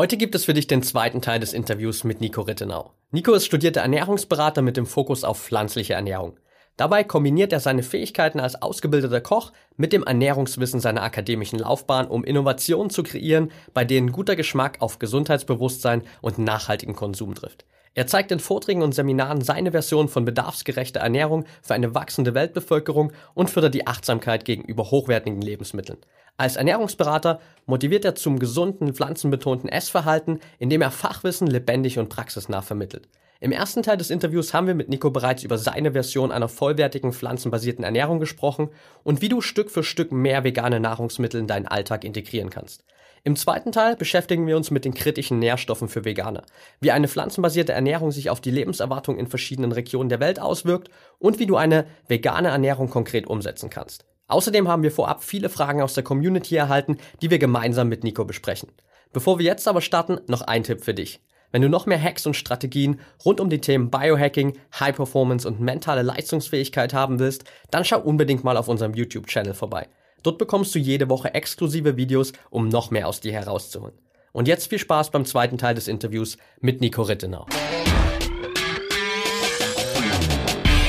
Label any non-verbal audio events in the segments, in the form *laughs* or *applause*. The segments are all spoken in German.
Heute gibt es für dich den zweiten Teil des Interviews mit Nico Rittenau. Nico ist studierter Ernährungsberater mit dem Fokus auf pflanzliche Ernährung. Dabei kombiniert er seine Fähigkeiten als ausgebildeter Koch mit dem Ernährungswissen seiner akademischen Laufbahn, um Innovationen zu kreieren, bei denen guter Geschmack auf Gesundheitsbewusstsein und nachhaltigen Konsum trifft. Er zeigt in Vorträgen und Seminaren seine Version von bedarfsgerechter Ernährung für eine wachsende Weltbevölkerung und fördert die Achtsamkeit gegenüber hochwertigen Lebensmitteln. Als Ernährungsberater motiviert er zum gesunden, pflanzenbetonten Essverhalten, indem er Fachwissen lebendig und praxisnah vermittelt. Im ersten Teil des Interviews haben wir mit Nico bereits über seine Version einer vollwertigen pflanzenbasierten Ernährung gesprochen und wie du Stück für Stück mehr vegane Nahrungsmittel in deinen Alltag integrieren kannst. Im zweiten Teil beschäftigen wir uns mit den kritischen Nährstoffen für Veganer, wie eine pflanzenbasierte Ernährung sich auf die Lebenserwartung in verschiedenen Regionen der Welt auswirkt und wie du eine vegane Ernährung konkret umsetzen kannst. Außerdem haben wir vorab viele Fragen aus der Community erhalten, die wir gemeinsam mit Nico besprechen. Bevor wir jetzt aber starten, noch ein Tipp für dich. Wenn du noch mehr Hacks und Strategien rund um die Themen Biohacking, High Performance und mentale Leistungsfähigkeit haben willst, dann schau unbedingt mal auf unserem YouTube-Channel vorbei. Dort bekommst du jede Woche exklusive Videos, um noch mehr aus dir herauszuholen. Und jetzt viel Spaß beim zweiten Teil des Interviews mit Nico Rittenau.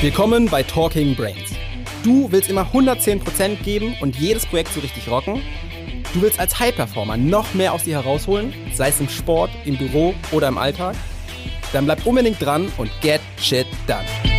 Willkommen bei Talking Brains. Du willst immer 110% geben und jedes Projekt so richtig rocken? Du willst als High-Performer noch mehr aus dir herausholen, sei es im Sport, im Büro oder im Alltag? Dann bleib unbedingt dran und get shit done.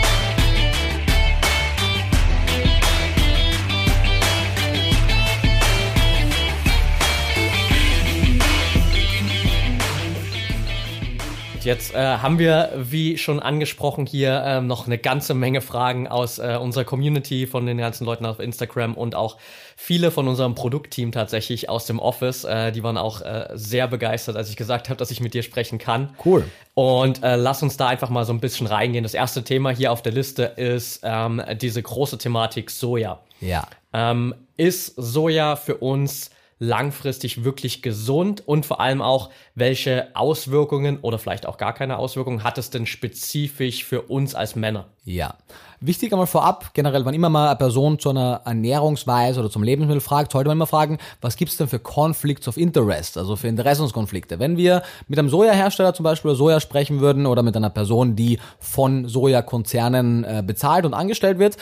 Jetzt äh, haben wir, wie schon angesprochen, hier ähm, noch eine ganze Menge Fragen aus äh, unserer Community, von den ganzen Leuten auf Instagram und auch viele von unserem Produktteam tatsächlich aus dem Office. Äh, die waren auch äh, sehr begeistert, als ich gesagt habe, dass ich mit dir sprechen kann. Cool. Und äh, lass uns da einfach mal so ein bisschen reingehen. Das erste Thema hier auf der Liste ist ähm, diese große Thematik Soja. Ja. Ähm, ist Soja für uns langfristig wirklich gesund und vor allem auch, welche Auswirkungen oder vielleicht auch gar keine Auswirkungen hat es denn spezifisch für uns als Männer? Ja. Wichtig einmal vorab, generell, wann immer mal eine Person zu einer Ernährungsweise oder zum Lebensmittel fragt, sollte man immer fragen, was gibt's denn für Conflicts of Interest, also für Interessenskonflikte. Wenn wir mit einem Sojahersteller zum Beispiel über Soja sprechen würden oder mit einer Person, die von Sojakonzernen äh, bezahlt und angestellt wird,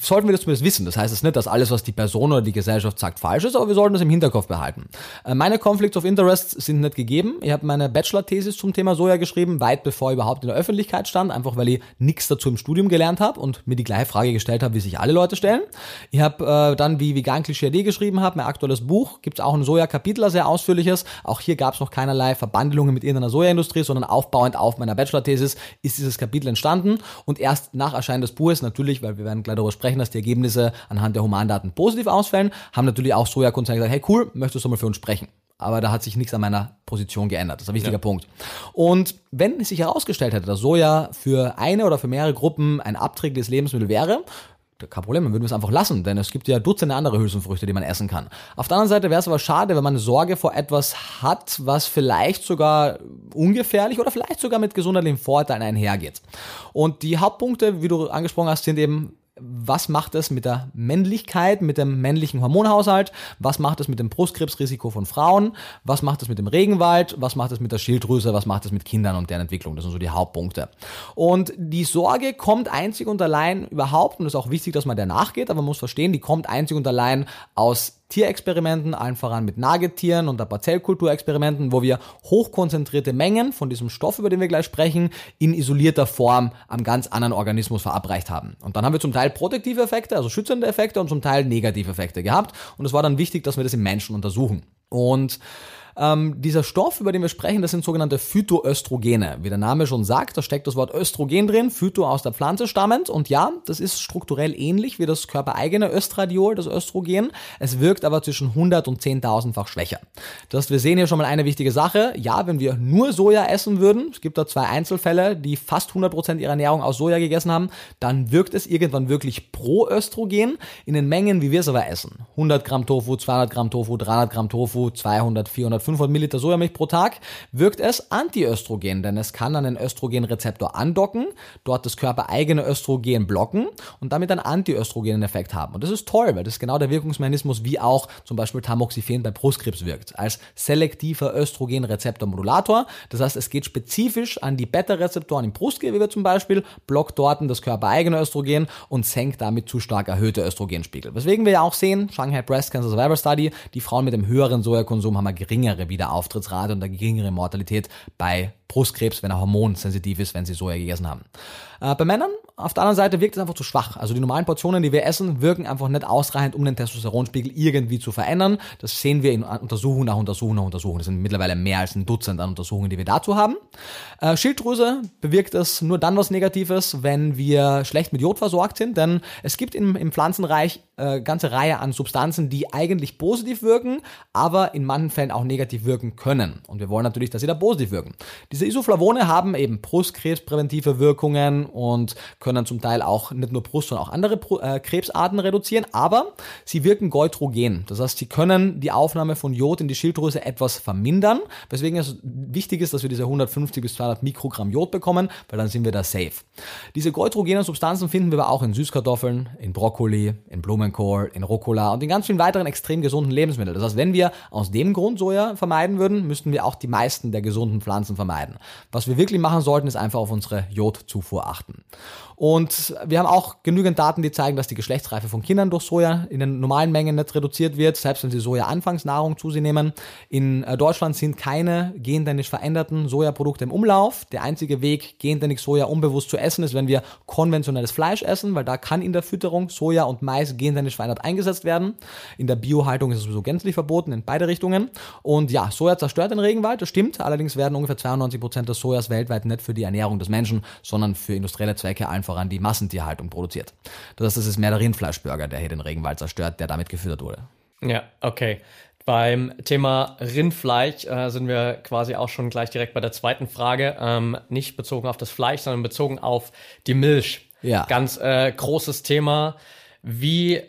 sollten wir das zumindest wissen. Das heißt es nicht, dass alles, was die Person oder die Gesellschaft sagt, falsch ist, aber wir sollten das im Hinterkopf behalten. Äh, meine Conflicts of Interest sind nicht gegeben. Ich habe meine Bachelor-Thesis zum Thema Soja geschrieben, weit bevor ich überhaupt in der Öffentlichkeit stand, einfach weil ich nichts dazu im Studium gelernt habe und mir die gleiche Frage gestellt habe, wie sich alle Leute stellen. Ich habe äh, dann, wie Vegan Klischee geschrieben habe, mein aktuelles Buch, gibt es auch ein Soja-Kapitel, sehr ausführliches. Auch hier gab es noch keinerlei Verbandelungen mit irgendeiner Sojaindustrie, sondern aufbauend auf meiner Bachelor-Thesis ist dieses Kapitel entstanden und erst nach Erscheinen des Buches natürlich, weil wir werden gleich darüber sprechen, dass die Ergebnisse anhand der Humandaten positiv ausfällen, haben natürlich auch Sojakonzerne gesagt, hey cool, möchtest du mal für uns sprechen? Aber da hat sich nichts an meiner Position geändert. Das ist ein wichtiger ja. Punkt. Und wenn es sich herausgestellt hätte, dass Soja für eine oder für mehrere Gruppen ein abträgliches Lebensmittel wäre, kein Problem, dann würden wir es einfach lassen, denn es gibt ja Dutzende andere Hülsenfrüchte, die man essen kann. Auf der anderen Seite wäre es aber schade, wenn man Sorge vor etwas hat, was vielleicht sogar ungefährlich oder vielleicht sogar mit gesundheitlichen Vorteilen einhergeht. Und die Hauptpunkte, wie du angesprochen hast, sind eben was macht es mit der Männlichkeit, mit dem männlichen Hormonhaushalt, was macht es mit dem Brustkrebsrisiko von Frauen, was macht es mit dem Regenwald, was macht es mit der Schilddrüse, was macht es mit Kindern und deren Entwicklung. Das sind so die Hauptpunkte. Und die Sorge kommt einzig und allein überhaupt, und es ist auch wichtig, dass man der nachgeht, aber man muss verstehen, die kommt einzig und allein aus Tierexperimenten, allen voran mit Nagetieren und der Parzellkulturexperimenten, wo wir hochkonzentrierte Mengen von diesem Stoff, über den wir gleich sprechen, in isolierter Form am ganz anderen Organismus verabreicht haben. Und dann haben wir zum Teil protektive Effekte, also schützende Effekte und zum Teil negative Effekte gehabt. Und es war dann wichtig, dass wir das im Menschen untersuchen. Und ähm, dieser Stoff, über den wir sprechen, das sind sogenannte Phytoöstrogene. Wie der Name schon sagt, da steckt das Wort Östrogen drin, Phyto aus der Pflanze stammend. Und ja, das ist strukturell ähnlich wie das körpereigene Östradiol, das Östrogen. Es wirkt aber zwischen 100 und 10.000-fach schwächer. Das heißt, wir sehen hier schon mal eine wichtige Sache. Ja, wenn wir nur Soja essen würden, es gibt da zwei Einzelfälle, die fast 100% ihrer Ernährung aus Soja gegessen haben, dann wirkt es irgendwann wirklich pro Östrogen in den Mengen, wie wir es aber essen. 100 Gramm Tofu, 200 Gramm Tofu, 300 Gramm Tofu, 200, 400, 400, 500 Milliliter Sojamilch pro Tag, wirkt es antiöstrogen, denn es kann an den Östrogenrezeptor andocken, dort das körpereigene Östrogen blocken und damit einen antiöstrogenen Effekt haben. Und das ist toll, weil das ist genau der Wirkungsmechanismus, wie auch zum Beispiel Tamoxifen bei Brustkrebs wirkt, als selektiver Östrogenrezeptormodulator. Das heißt, es geht spezifisch an die Beta-Rezeptoren im Brustgewebe zum Beispiel, blockt dort das körpereigene Östrogen und senkt damit zu stark erhöhte Östrogenspiegel. Weswegen wir ja auch sehen, Shanghai Breast Cancer Survivor Study, die Frauen mit dem höheren Sojakonsum haben eine geringere Wiederauftrittsrate und eine geringere Mortalität bei Brustkrebs, wenn er hormonsensitiv ist, wenn sie Soja gegessen haben. Äh, bei Männern auf der anderen Seite wirkt es einfach zu schwach. Also die normalen Portionen, die wir essen, wirken einfach nicht ausreichend, um den Testosteronspiegel irgendwie zu verändern. Das sehen wir in Untersuchung nach Untersuchung nach Untersuchung. Das sind mittlerweile mehr als ein Dutzend an Untersuchungen, die wir dazu haben. Äh, Schilddrüse bewirkt es nur dann was Negatives, wenn wir schlecht mit Jod versorgt sind, denn es gibt im, im Pflanzenreich äh, ganze Reihe an Substanzen, die eigentlich positiv wirken, aber in manchen Fällen auch negativ wirken können. Und wir wollen natürlich, dass sie da positiv wirken. Diese Isoflavone haben eben Brustkrebspräventive Wirkungen und können zum Teil auch nicht nur Brust, sondern auch andere äh, Krebsarten reduzieren, aber sie wirken goitrogen. Das heißt, sie können die Aufnahme von Jod in die Schilddrüse etwas vermindern, weswegen es wichtig ist, dass wir diese 150 bis 200 Mikrogramm Jod bekommen, weil dann sind wir da safe. Diese goitrogenen Substanzen finden wir aber auch in Süßkartoffeln, in Brokkoli, in Blumenkohl, in Rucola und in ganz vielen weiteren extrem gesunden Lebensmitteln. Das heißt, wenn wir aus dem Grund Soja vermeiden würden, müssten wir auch die meisten der gesunden Pflanzen vermeiden. Was wir wirklich machen sollten, ist einfach auf unsere Jodzufuhr achten. Und wir haben auch genügend Daten, die zeigen, dass die Geschlechtsreife von Kindern durch Soja in den normalen Mengen nicht reduziert wird, selbst wenn sie Soja-Anfangsnahrung zu sich nehmen. In äh, Deutschland sind keine gentechnisch veränderten Sojaprodukte im Umlauf. Der einzige Weg, gentechnisch Soja unbewusst zu essen, ist, wenn wir konventionelles Fleisch essen, weil da kann in der Fütterung Soja und Mais gentechnisch verändert eingesetzt werden. In der Biohaltung ist es sowieso gänzlich verboten, in beide Richtungen. Und ja, Soja zerstört den Regenwald, das stimmt. Allerdings werden ungefähr 92 Prozent des Sojas weltweit nicht für die Ernährung des Menschen, sondern für industrielle Zwecke allen voran die Massentierhaltung produziert. Das heißt, es ist mehr der Rindfleischburger, der hier den Regenwald zerstört, der damit gefüttert wurde. Ja, okay. Beim Thema Rindfleisch äh, sind wir quasi auch schon gleich direkt bei der zweiten Frage. Ähm, nicht bezogen auf das Fleisch, sondern bezogen auf die Milch. Ja. Ganz äh, großes Thema. Wie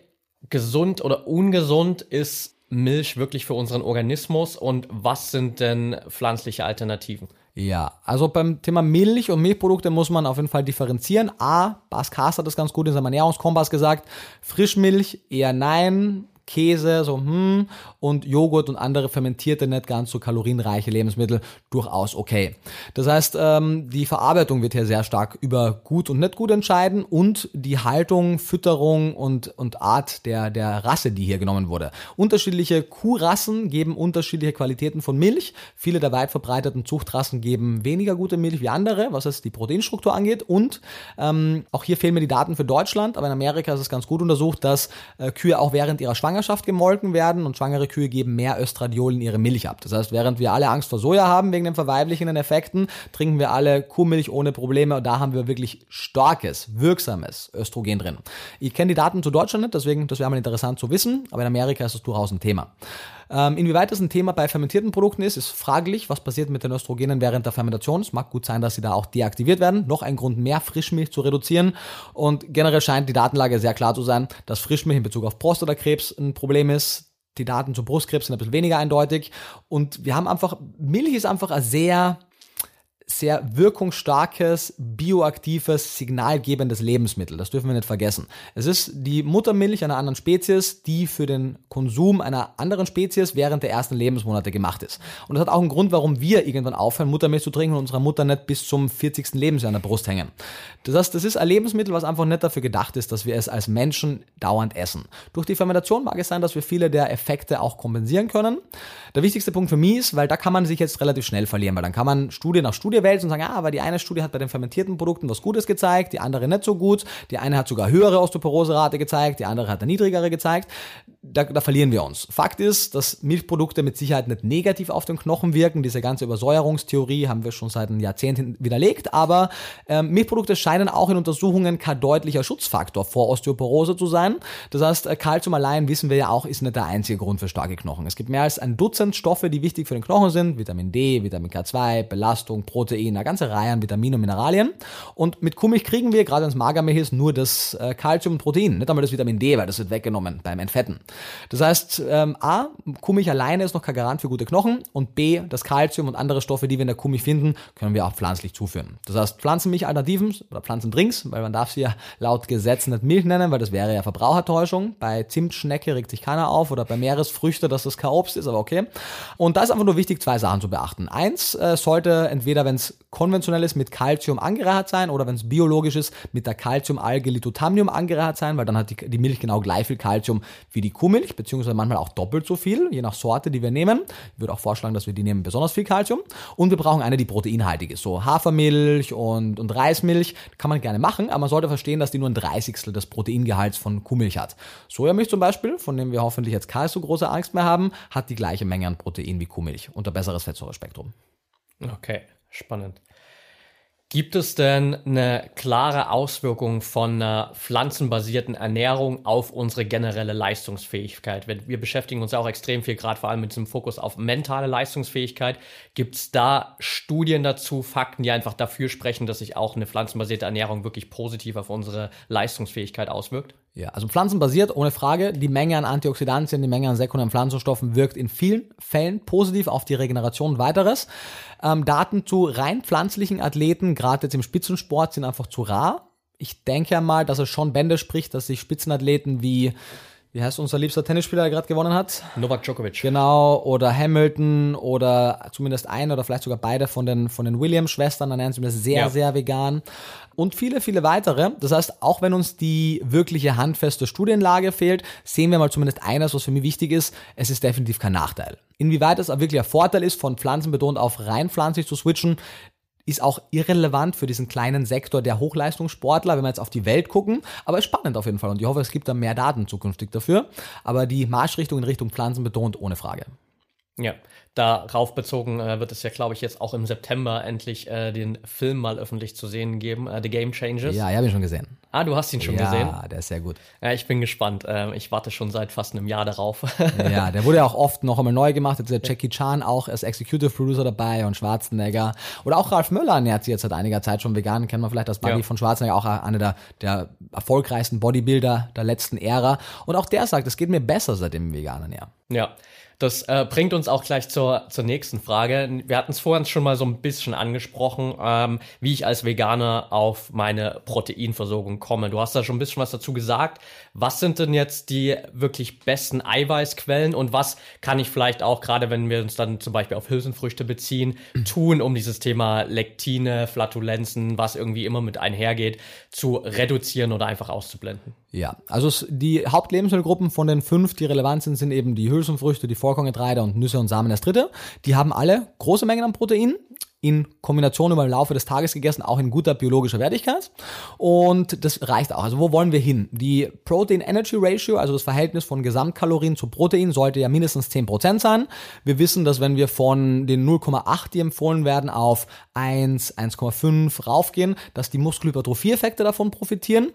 gesund oder ungesund ist Milch wirklich für unseren Organismus und was sind denn pflanzliche Alternativen? Ja, also beim Thema Milch und Milchprodukte muss man auf jeden Fall differenzieren. A, Bas Kass hat das ganz gut in seinem Ernährungskompass gesagt. Frischmilch eher nein, Käse, so hm, und Joghurt und andere fermentierte, nicht ganz so kalorienreiche Lebensmittel durchaus okay. Das heißt, ähm, die Verarbeitung wird hier sehr stark über gut und nicht gut entscheiden und die Haltung, Fütterung und, und Art der, der Rasse, die hier genommen wurde. Unterschiedliche Kuhrassen geben unterschiedliche Qualitäten von Milch. Viele der weit verbreiteten Zuchtrassen geben weniger gute Milch wie andere, was es die Proteinstruktur angeht. Und ähm, auch hier fehlen mir die Daten für Deutschland, aber in Amerika ist es ganz gut untersucht, dass äh, Kühe auch während ihrer Schwangerschaft Schwangerschaft gemolken werden und schwangere Kühe geben mehr Östradiol in ihre Milch ab. Das heißt, während wir alle Angst vor Soja haben wegen den verweiblichenden Effekten, trinken wir alle Kuhmilch ohne Probleme und da haben wir wirklich starkes, wirksames Östrogen drin. Ich kenne die Daten zu Deutschland nicht, deswegen das wäre mal interessant zu wissen, aber in Amerika ist es durchaus ein Thema. Ähm, inwieweit das ein Thema bei fermentierten Produkten ist, ist fraglich. Was passiert mit den Östrogenen während der Fermentation? Es mag gut sein, dass sie da auch deaktiviert werden. Noch ein Grund mehr, Frischmilch zu reduzieren. Und generell scheint die Datenlage sehr klar zu sein, dass Frischmilch in Bezug auf Prostatakrebs ein Problem ist. Die Daten zu Brustkrebs sind ein bisschen weniger eindeutig. Und wir haben einfach, Milch ist einfach ein sehr sehr wirkungsstarkes, bioaktives, signalgebendes Lebensmittel. Das dürfen wir nicht vergessen. Es ist die Muttermilch einer anderen Spezies, die für den Konsum einer anderen Spezies während der ersten Lebensmonate gemacht ist. Und das hat auch einen Grund, warum wir irgendwann aufhören, Muttermilch zu trinken und unserer Mutter nicht bis zum 40. Lebensjahr an der Brust hängen. Das heißt, das ist ein Lebensmittel, was einfach nicht dafür gedacht ist, dass wir es als Menschen dauernd essen. Durch die Fermentation mag es sein, dass wir viele der Effekte auch kompensieren können. Der wichtigste Punkt für mich ist, weil da kann man sich jetzt relativ schnell verlieren, weil dann kann man Studie nach Studie wälzen und sagen, ah, aber die eine Studie hat bei den fermentierten Produkten was Gutes gezeigt, die andere nicht so gut, die eine hat sogar höhere Osteoporoserate gezeigt, die andere hat eine niedrigere gezeigt. Da, da verlieren wir uns. Fakt ist, dass Milchprodukte mit Sicherheit nicht negativ auf den Knochen wirken. Diese ganze Übersäuerungstheorie haben wir schon seit einem Jahrzehnt widerlegt, aber ähm, Milchprodukte scheinen auch in Untersuchungen kein deutlicher Schutzfaktor vor Osteoporose zu sein. Das heißt, äh, Kalzium allein wissen wir ja auch, ist nicht der einzige Grund für starke Knochen. Es gibt mehr als ein Dutzend Stoffe, die wichtig für den Knochen sind. Vitamin D, Vitamin K2, Belastung, Protein Protein, eine ganze Reihe an Vitaminen und Mineralien. Und mit Kuhmilch kriegen wir, gerade es Magermilch ist, nur das äh, Calcium und Protein, nicht einmal das Vitamin D, weil das wird weggenommen beim Entfetten. Das heißt, ähm, A, Kuhmilch alleine ist noch kein Garant für gute Knochen und B, das Calcium und andere Stoffe, die wir in der Kuhmilch finden, können wir auch pflanzlich zuführen. Das heißt, Pflanzenmilch-Alternativen oder Pflanzendrinks, weil man darf sie ja laut Gesetz nicht Milch nennen, weil das wäre ja Verbrauchertäuschung. Bei Zimtschnecke regt sich keiner auf oder bei Meeresfrüchte, dass das kein Obst ist, aber okay. Und da ist einfach nur wichtig, zwei Sachen zu beachten. Eins äh, sollte entweder, wenn es konventionell ist, mit Calcium angereichert sein oder wenn es biologisch ist, mit der Calcium-Alge Litotamium angereichert sein, weil dann hat die, die Milch genau gleich viel Calcium wie die Kuhmilch, beziehungsweise manchmal auch doppelt so viel, je nach Sorte, die wir nehmen. Ich würde auch vorschlagen, dass wir die nehmen besonders viel Calcium. Und wir brauchen eine, die proteinhaltig ist. So Hafermilch und, und Reismilch kann man gerne machen, aber man sollte verstehen, dass die nur ein Dreißigstel des Proteingehalts von Kuhmilch hat. Sojamilch zum Beispiel, von dem wir hoffentlich jetzt keine so große Angst mehr haben, hat die gleiche Menge an Protein wie Kuhmilch und ein besseres Fettsäurespektrum. Okay, spannend. Gibt es denn eine klare Auswirkung von einer pflanzenbasierten Ernährung auf unsere generelle Leistungsfähigkeit? Wir beschäftigen uns auch extrem viel, gerade vor allem mit diesem Fokus auf mentale Leistungsfähigkeit. Gibt es da Studien dazu, Fakten, die einfach dafür sprechen, dass sich auch eine pflanzenbasierte Ernährung wirklich positiv auf unsere Leistungsfähigkeit auswirkt? Ja, also pflanzenbasiert, ohne Frage. Die Menge an Antioxidantien, die Menge an sekundären Pflanzenstoffen wirkt in vielen Fällen positiv auf die Regeneration weiteres. Ähm, Daten zu rein pflanzlichen Athleten, gerade jetzt im Spitzensport, sind einfach zu rar. Ich denke ja mal, dass es schon Bände spricht, dass sich Spitzenathleten wie wie heißt unser liebster Tennisspieler, der gerade gewonnen hat? Novak Djokovic. Genau, oder Hamilton oder zumindest ein oder vielleicht sogar beide von den, von den Williams-Schwestern, dann nennen sie das sehr, ja. sehr vegan. Und viele, viele weitere. Das heißt, auch wenn uns die wirkliche handfeste Studienlage fehlt, sehen wir mal zumindest eines, was für mich wichtig ist. Es ist definitiv kein Nachteil. Inwieweit es wirklich ein Vorteil ist, von pflanzenbetont auf rein pflanzlich zu switchen, ist auch irrelevant für diesen kleinen Sektor der Hochleistungssportler, wenn wir jetzt auf die Welt gucken. Aber ist spannend auf jeden Fall und ich hoffe, es gibt da mehr Daten zukünftig dafür. Aber die Marschrichtung in Richtung Pflanzen betont ohne Frage. Ja, darauf bezogen äh, wird es ja, glaube ich, jetzt auch im September endlich äh, den Film mal öffentlich zu sehen geben, äh, The Game Changes. Ja, ich habe ihn schon gesehen. Ah, du hast ihn schon ja, gesehen? Ja, der ist sehr gut. Ja, ich bin gespannt. Ähm, ich warte schon seit fast einem Jahr darauf. *laughs* ja, der wurde ja auch oft noch einmal neu gemacht. Jetzt ist der Jackie Chan auch als Executive Producer dabei und Schwarzenegger. Oder auch Ralf Möller ernährt sich jetzt seit einiger Zeit schon vegan. Kennt man vielleicht das Buddy ja. von Schwarzenegger, auch einer der, der erfolgreichsten Bodybuilder der letzten Ära. Und auch der sagt, es geht mir besser seitdem vegan ernähren. Ja. Das äh, bringt uns auch gleich zur, zur nächsten Frage. Wir hatten es vorhin schon mal so ein bisschen angesprochen, ähm, wie ich als Veganer auf meine Proteinversorgung komme. Du hast da schon ein bisschen was dazu gesagt. Was sind denn jetzt die wirklich besten Eiweißquellen und was kann ich vielleicht auch, gerade wenn wir uns dann zum Beispiel auf Hülsenfrüchte beziehen, tun, um dieses Thema Lektine, Flatulenzen, was irgendwie immer mit einhergeht, zu reduzieren oder einfach auszublenden? Ja, also die Hauptlebensmittelgruppen von den fünf, die relevant sind, sind eben die Hülsenfrüchte, die Vollkorngetreide und Nüsse und Samen das dritte. Die haben alle große Mengen an Protein in Kombination über den Laufe des Tages gegessen, auch in guter biologischer Wertigkeit. Und das reicht auch. Also wo wollen wir hin? Die Protein-Energy-Ratio, also das Verhältnis von Gesamtkalorien zu Protein, sollte ja mindestens 10% sein. Wir wissen, dass wenn wir von den 0,8, die empfohlen werden, auf 1, 1,5 raufgehen, dass die Muskelhypertrophie-Effekte davon profitieren.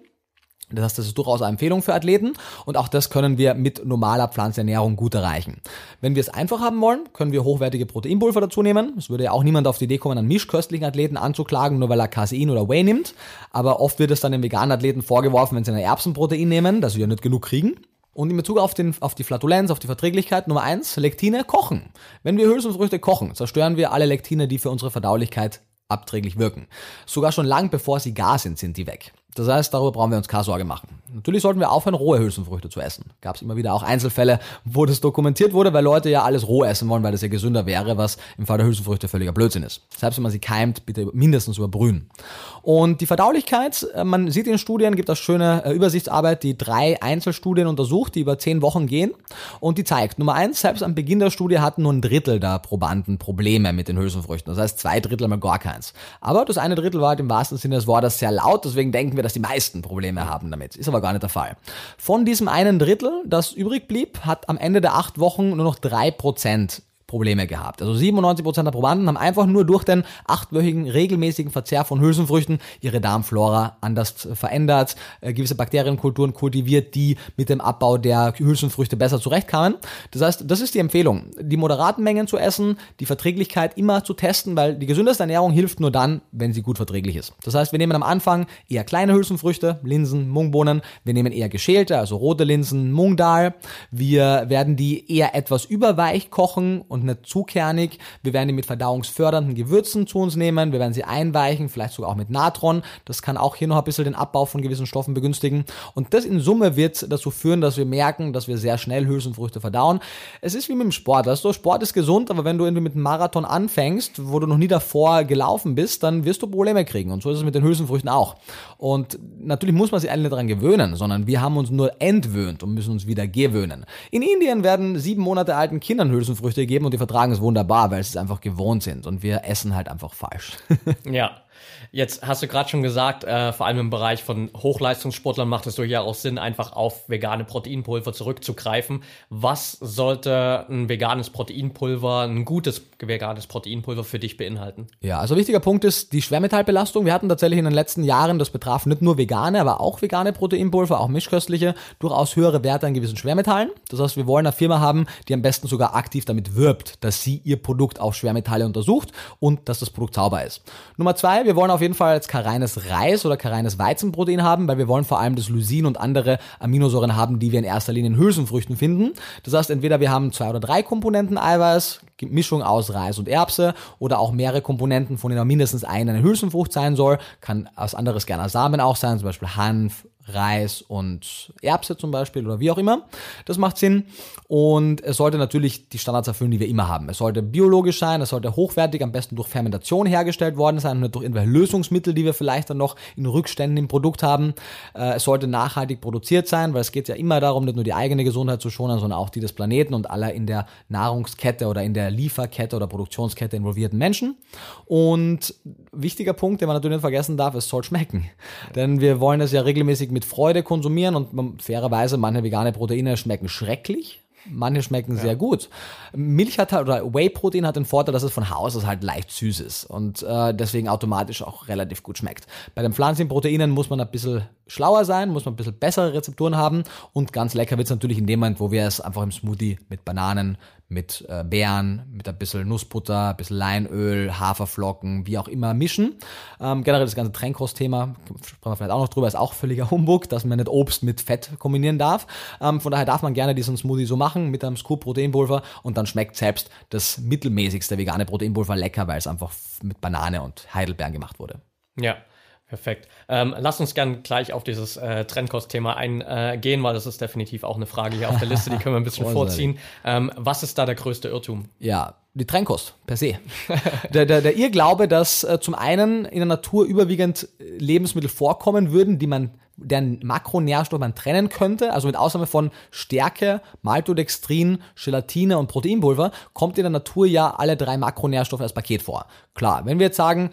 Das heißt, das ist durchaus eine Empfehlung für Athleten und auch das können wir mit normaler Pflanzenernährung gut erreichen. Wenn wir es einfach haben wollen, können wir hochwertige Proteinpulver dazu nehmen. Es würde ja auch niemand auf die Idee kommen, einen mischköstlichen Athleten anzuklagen, nur weil er Casein oder Whey nimmt. Aber oft wird es dann den veganen Athleten vorgeworfen, wenn sie ein Erbsenprotein nehmen, dass sie ja nicht genug kriegen. Und in Bezug auf, den, auf die Flatulenz, auf die Verträglichkeit, Nummer eins, Lektine kochen. Wenn wir Hülsenfrüchte kochen, zerstören wir alle Lektine, die für unsere Verdaulichkeit abträglich wirken. Sogar schon lang bevor sie gar sind, sind die weg. Das heißt, darüber brauchen wir uns keine Sorge machen. Natürlich sollten wir aufhören, rohe Hülsenfrüchte zu essen. Gab es immer wieder auch Einzelfälle, wo das dokumentiert wurde, weil Leute ja alles roh essen wollen, weil das ja gesünder wäre, was im Fall der Hülsenfrüchte völliger Blödsinn ist. Selbst wenn man sie keimt, bitte mindestens überbrühen. Und die Verdaulichkeit, äh, man sieht in Studien, gibt das schöne äh, Übersichtsarbeit, die drei Einzelstudien untersucht, die über zehn Wochen gehen. Und die zeigt, Nummer eins, selbst am Beginn der Studie hatten nur ein Drittel der Probanden Probleme mit den Hülsenfrüchten. Das heißt, zwei Drittel mal gar keins. Aber das eine Drittel war halt im wahrsten Sinne des Wortes sehr laut, deswegen denken wir, dass die meisten Probleme haben damit. Ist aber gar nicht der Fall. Von diesem einen Drittel, das übrig blieb, hat am Ende der acht Wochen nur noch drei Prozent Probleme gehabt. Also 97% der Probanden haben einfach nur durch den achtwöchigen regelmäßigen Verzehr von Hülsenfrüchten ihre Darmflora anders verändert, äh, gewisse Bakterienkulturen kultiviert, die mit dem Abbau der Hülsenfrüchte besser zurechtkamen. Das heißt, das ist die Empfehlung, die moderaten Mengen zu essen, die Verträglichkeit immer zu testen, weil die gesündeste Ernährung hilft nur dann, wenn sie gut verträglich ist. Das heißt, wir nehmen am Anfang eher kleine Hülsenfrüchte, Linsen, Mungbohnen, wir nehmen eher geschälte, also rote Linsen, Mungdal, wir werden die eher etwas überweich kochen und nicht zu kernig. Wir werden die mit verdauungsfördernden Gewürzen zu uns nehmen. Wir werden sie einweichen, vielleicht sogar auch mit Natron. Das kann auch hier noch ein bisschen den Abbau von gewissen Stoffen begünstigen. Und das in Summe wird dazu führen, dass wir merken, dass wir sehr schnell Hülsenfrüchte verdauen. Es ist wie mit dem Sport. Du, Sport ist gesund, aber wenn du irgendwie mit einem Marathon anfängst, wo du noch nie davor gelaufen bist, dann wirst du Probleme kriegen. Und so ist es mit den Hülsenfrüchten auch. Und natürlich muss man sich alle nicht daran gewöhnen, sondern wir haben uns nur entwöhnt und müssen uns wieder gewöhnen. In Indien werden sieben Monate alten Kindern Hülsenfrüchte gegeben und die vertragen es wunderbar, weil sie es einfach gewohnt sind. Und wir essen halt einfach falsch. *laughs* ja. Jetzt hast du gerade schon gesagt, äh, vor allem im Bereich von Hochleistungssportlern macht es durchaus Sinn, einfach auf vegane Proteinpulver zurückzugreifen. Was sollte ein veganes Proteinpulver, ein gutes veganes Proteinpulver für dich beinhalten? Ja, also wichtiger Punkt ist die Schwermetallbelastung. Wir hatten tatsächlich in den letzten Jahren, das betraf nicht nur vegane, aber auch vegane Proteinpulver, auch mischköstliche, durchaus höhere Werte an gewissen Schwermetallen. Das heißt, wir wollen eine Firma haben, die am besten sogar aktiv damit wirbt, dass sie ihr Produkt auf Schwermetalle untersucht und dass das Produkt sauber ist. Nummer zwei, wir wollen auf jeden Fall jetzt kein Reis oder kein Weizenprotein haben, weil wir wollen vor allem das Lysin und andere Aminosäuren haben, die wir in erster Linie in Hülsenfrüchten finden. Das heißt, entweder wir haben zwei oder drei Komponenten Eiweiß, Mischung aus Reis und Erbse oder auch mehrere Komponenten, von denen mindestens eine eine Hülsenfrucht sein soll. Kann was anderes gerne Samen auch sein, zum Beispiel Hanf, Reis und Erbse zum Beispiel oder wie auch immer. Das macht Sinn. Und es sollte natürlich die Standards erfüllen, die wir immer haben. Es sollte biologisch sein, es sollte hochwertig, am besten durch Fermentation hergestellt worden sein und nicht durch irgendwelche Lösungsmittel, die wir vielleicht dann noch in Rückständen im Produkt haben. Äh, es sollte nachhaltig produziert sein, weil es geht ja immer darum, nicht nur die eigene Gesundheit zu schonen, sondern auch die des Planeten und aller in der Nahrungskette oder in der Lieferkette oder Produktionskette involvierten Menschen. Und wichtiger Punkt, den man natürlich nicht vergessen darf, es soll schmecken. Denn wir wollen es ja regelmäßig mit Freude konsumieren und fairerweise manche vegane Proteine schmecken schrecklich. Manche schmecken ja. sehr gut. Milch hat halt, oder Whey-Protein hat den Vorteil, dass es von Haus aus halt leicht süß ist und äh, deswegen automatisch auch relativ gut schmeckt. Bei den pflanzlichen Proteinen muss man ein bisschen schlauer sein, muss man ein bisschen bessere Rezepturen haben und ganz lecker wird es natürlich in dem Moment, wo wir es einfach im Smoothie mit Bananen, mit äh, Beeren, mit ein bisschen Nussbutter, ein bisschen Leinöl, Haferflocken, wie auch immer mischen. Ähm, generell das ganze Tränkostthema, sprechen wir vielleicht auch noch drüber, ist auch völliger Humbug, dass man nicht Obst mit Fett kombinieren darf. Ähm, von daher darf man gerne diesen Smoothie so machen mit einem Scoop Proteinpulver und dann schmeckt selbst das mittelmäßigste vegane Proteinpulver lecker, weil es einfach mit Banane und Heidelbeeren gemacht wurde. Ja, Perfekt. Ähm, lass uns gern gleich auf dieses äh, Trendkost-Thema eingehen, weil das ist definitiv auch eine Frage hier auf der Liste, die können wir ein bisschen *laughs* vorziehen. Ähm, was ist da der größte Irrtum? Ja, die Trennkost per se. *laughs* der, der, der Irrglaube, dass äh, zum einen in der Natur überwiegend Lebensmittel vorkommen würden, die man deren Makronährstoffe man trennen könnte, also mit Ausnahme von Stärke, Maltodextrin, Gelatine und Proteinpulver, kommt in der Natur ja alle drei Makronährstoffe als Paket vor. Klar, wenn wir jetzt sagen,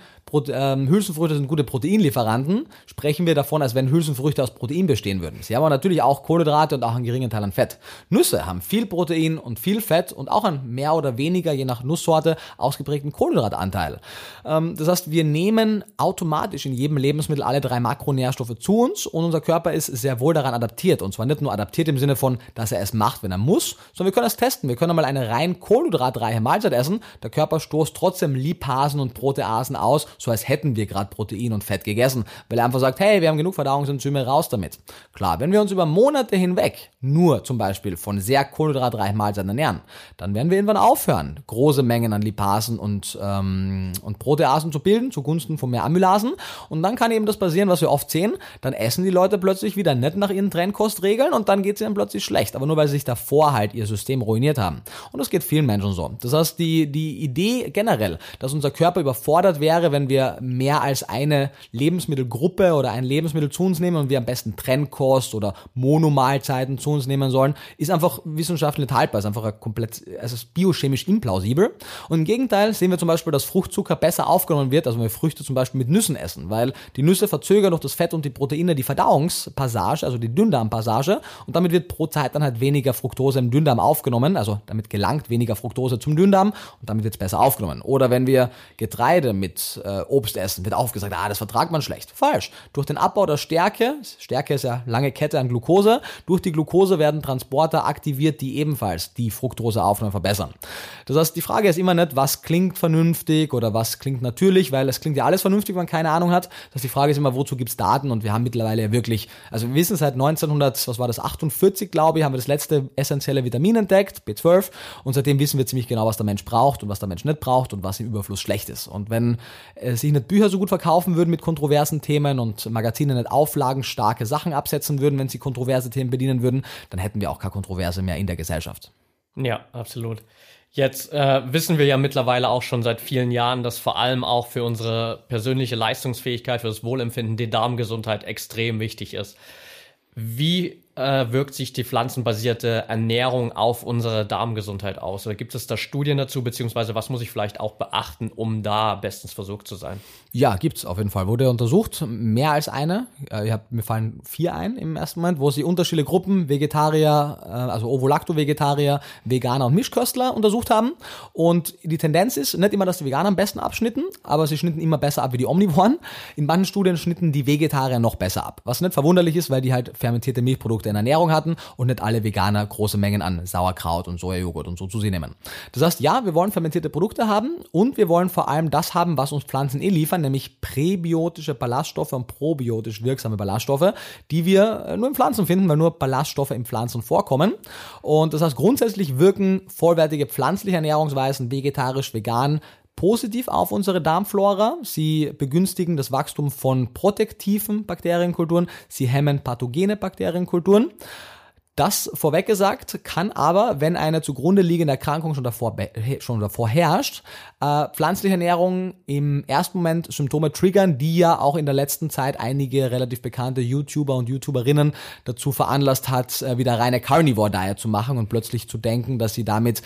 ähm, Hülsenfrüchte sind gute Proteinlieferanten, sprechen wir davon, als wenn Hülsenfrüchte aus Protein bestehen würden. Sie haben aber natürlich auch Kohlenhydrate und auch einen geringen Teil an Fett. Nüsse haben viel Protein und viel Fett und auch einen mehr oder weniger, je nach Nusssorte, ausgeprägten Kohlenhydratanteil. Ähm, das heißt, wir nehmen automatisch in jedem Lebensmittel alle drei Makronährstoffe zu uns und unser Körper ist sehr wohl daran adaptiert. Und zwar nicht nur adaptiert im Sinne von, dass er es macht, wenn er muss, sondern wir können es testen. Wir können einmal eine rein kohlenhydratreiche Mahlzeit essen. Der Körper stoßt trotzdem Lipasen und Proteasen aus, so als hätten wir gerade Protein und Fett gegessen, weil er einfach sagt, hey, wir haben genug Verdauungsenzyme, raus damit. Klar, wenn wir uns über Monate hinweg nur zum Beispiel von sehr kohlenhydratreichen Mahlzeiten ernähren, dann werden wir irgendwann aufhören, große Mengen an Lipasen und, ähm, und Proteasen zu bilden, zugunsten von mehr Amylasen. Und dann kann eben das passieren, was wir oft sehen, dann essen die Leute plötzlich wieder nicht nach ihren Trendkostregeln und dann geht es ihnen plötzlich schlecht, aber nur weil sie sich davor halt ihr System ruiniert haben. Und das geht vielen Menschen so. Das heißt, die, die Idee generell, dass unser Körper überfordert wäre, wenn wir mehr als eine Lebensmittelgruppe oder ein Lebensmittel zu uns nehmen und wir am besten Trennkost oder Monomahlzeiten zu uns nehmen sollen, ist einfach wissenschaftlich nicht haltbar, ist einfach komplett, es ist biochemisch implausibel. Und im Gegenteil sehen wir zum Beispiel, dass Fruchtzucker besser aufgenommen wird, also wenn wir Früchte zum Beispiel mit Nüssen essen, weil die Nüsse verzögern durch das Fett und die Proteine die Verdauungspassage, also die Dünndarmpassage und damit wird pro Zeit dann halt weniger Fructose im Dünndarm aufgenommen, also damit gelangt weniger Fructose zum Dünndarm und damit wird es besser aufgenommen. Oder wenn wir Getreide mit äh, Obst essen, wird aufgesagt, ah, das vertragt man schlecht. Falsch. Durch den Abbau der Stärke, Stärke ist ja lange Kette an Glucose, durch die Glucose werden Transporter aktiviert, die ebenfalls die Fructoseaufnahme verbessern. Das heißt, die Frage ist immer nicht, was klingt vernünftig oder was klingt natürlich, weil es klingt ja alles vernünftig, wenn man keine Ahnung hat. Das heißt, die Frage ist immer, wozu gibt's Daten? Und wir haben mittlerweile ja wirklich, also wir wissen seit 1900, was war das, 48, glaube ich, haben wir das letzte essentielle Vitamin entdeckt, B12. Und seitdem wissen wir ziemlich genau, was der Mensch braucht und was der Mensch nicht braucht und was im Überfluss schlecht ist. Und wenn äh, sich nicht Bücher so gut verkaufen würden mit kontroversen Themen und Magazine nicht auflagenstarke Sachen absetzen würden, wenn sie kontroverse Themen bedienen würden, dann hätten wir auch keine Kontroverse mehr in der Gesellschaft. Ja, absolut. Jetzt äh, wissen wir ja mittlerweile auch schon seit vielen Jahren, dass vor allem auch für unsere persönliche Leistungsfähigkeit, für das Wohlempfinden die Darmgesundheit extrem wichtig ist. Wie äh, wirkt sich die pflanzenbasierte Ernährung auf unsere Darmgesundheit aus? Oder gibt es da Studien dazu, beziehungsweise was muss ich vielleicht auch beachten, um da bestens versorgt zu sein? Ja, gibt's auf jeden Fall. Wurde untersucht, mehr als eine. Äh, hab, mir fallen vier ein im ersten Moment, wo sie unterschiedliche Gruppen, Vegetarier, äh, also Ovo-Lacto-Vegetarier, Veganer und Mischköstler untersucht haben. Und die Tendenz ist nicht immer, dass die Veganer am besten abschnitten, aber sie schnitten immer besser ab wie die Omnivoren. In manchen Studien schnitten die Vegetarier noch besser ab. Was nicht verwunderlich ist, weil die halt fermentierte Milchprodukte Produkte in Ernährung hatten und nicht alle Veganer große Mengen an Sauerkraut und Sojajoghurt und so zu sich nehmen. Das heißt, ja, wir wollen fermentierte Produkte haben und wir wollen vor allem das haben, was uns Pflanzen eh liefern, nämlich präbiotische Ballaststoffe und probiotisch wirksame Ballaststoffe, die wir äh, nur in Pflanzen finden, weil nur Ballaststoffe in Pflanzen vorkommen. Und das heißt, grundsätzlich wirken vollwertige pflanzliche Ernährungsweisen, vegetarisch, vegan, positiv auf unsere Darmflora. Sie begünstigen das Wachstum von protektiven Bakterienkulturen. Sie hemmen pathogene Bakterienkulturen. Das vorweg gesagt kann aber, wenn eine zugrunde liegende Erkrankung schon davor, schon davor herrscht, äh, pflanzliche Ernährung im ersten Moment Symptome triggern, die ja auch in der letzten Zeit einige relativ bekannte YouTuber und YouTuberinnen dazu veranlasst hat, äh, wieder reine Carnivore Diet zu machen und plötzlich zu denken, dass sie damit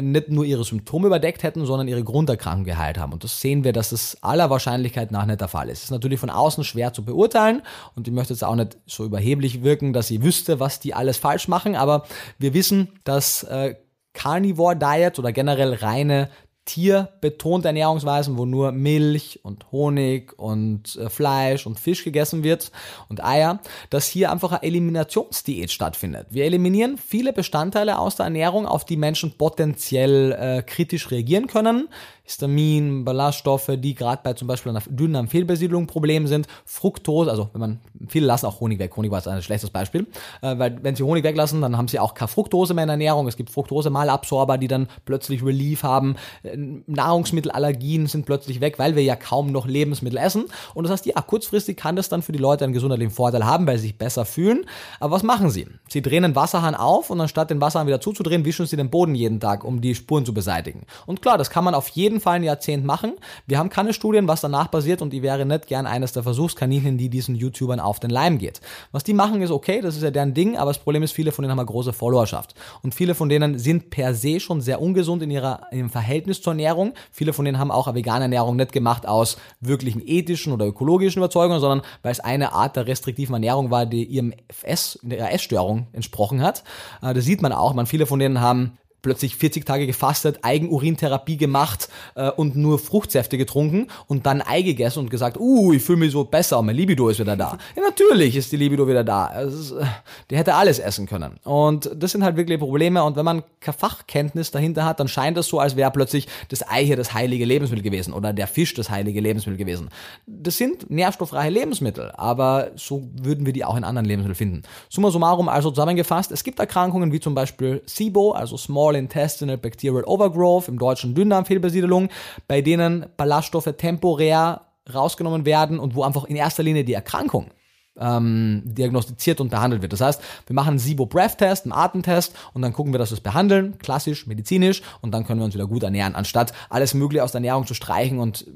nicht nur ihre Symptome überdeckt hätten, sondern ihre Grunderkrankung geheilt haben. Und das sehen wir, dass es aller Wahrscheinlichkeit nach nicht der Fall ist. Es ist natürlich von außen schwer zu beurteilen und ich möchte jetzt auch nicht so überheblich wirken, dass sie wüsste, was die alles falsch machen, aber wir wissen, dass äh, Carnivore Diet oder generell reine tierbetonte Ernährungsweisen, wo nur Milch und Honig und äh, Fleisch und Fisch gegessen wird und Eier, dass hier einfach eine Eliminationsdiät stattfindet. Wir eliminieren viele Bestandteile aus der Ernährung, auf die Menschen potenziell äh, kritisch reagieren können. Histamin, Ballaststoffe, die gerade bei zum Beispiel einer dünnen Fehlbesiedlung Problem sind, Fructose, also wenn man, viele lassen auch Honig weg, Honig war ein schlechtes Beispiel, äh, weil wenn sie Honig weglassen, dann haben sie auch keine Fructose mehr in der Ernährung, es gibt Fructose-Malabsorber, die dann plötzlich Relief haben, äh, Nahrungsmittelallergien sind plötzlich weg, weil wir ja kaum noch Lebensmittel essen. Und das heißt, ja, kurzfristig kann das dann für die Leute einen gesundheitlichen Vorteil haben, weil sie sich besser fühlen, aber was machen sie? Sie drehen den Wasserhahn auf und anstatt den Wasserhahn wieder zuzudrehen, wischen sie den Boden jeden Tag, um die Spuren zu beseitigen. Und klar, das kann man auf jeden jeden Fall ein Jahrzehnt machen. Wir haben keine Studien, was danach passiert und die wäre nicht gern eines der Versuchskaninchen, die diesen YouTubern auf den Leim geht. Was die machen ist okay, das ist ja deren Ding, aber das Problem ist, viele von denen haben eine große Followerschaft. Und viele von denen sind per se schon sehr ungesund in ihrer, im Verhältnis zur Ernährung. Viele von denen haben auch eine vegane Ernährung nicht gemacht aus wirklichen ethischen oder ökologischen Überzeugungen, sondern weil es eine Art der restriktiven Ernährung war, die ihrem Ess, ihrer Essstörung entsprochen hat. Äh, das sieht man auch. Man, viele von denen haben plötzlich 40 Tage gefastet, Eigenurintherapie gemacht äh, und nur Fruchtsäfte getrunken und dann Ei gegessen und gesagt, uh, ich fühle mich so besser, mein Libido ist wieder da. Ja, natürlich ist die Libido wieder da. Ist, äh, die hätte alles essen können. Und das sind halt wirklich Probleme. Und wenn man keine Fachkenntnis dahinter hat, dann scheint es so, als wäre plötzlich das Ei hier das heilige Lebensmittel gewesen oder der Fisch das heilige Lebensmittel gewesen. Das sind nährstoffreiche Lebensmittel, aber so würden wir die auch in anderen Lebensmitteln finden. Summa summarum also zusammengefasst, es gibt Erkrankungen wie zum Beispiel SIBO, also Small Small Intestinal Bacterial Overgrowth, im deutschen Dünndarmfehlbesiedelung, bei denen Ballaststoffe temporär rausgenommen werden und wo einfach in erster Linie die Erkrankung ähm, diagnostiziert und behandelt wird. Das heißt, wir machen einen SIBO-Breath-Test, einen Atemtest und dann gucken wir, dass wir es behandeln, klassisch, medizinisch und dann können wir uns wieder gut ernähren, anstatt alles Mögliche aus der Ernährung zu streichen und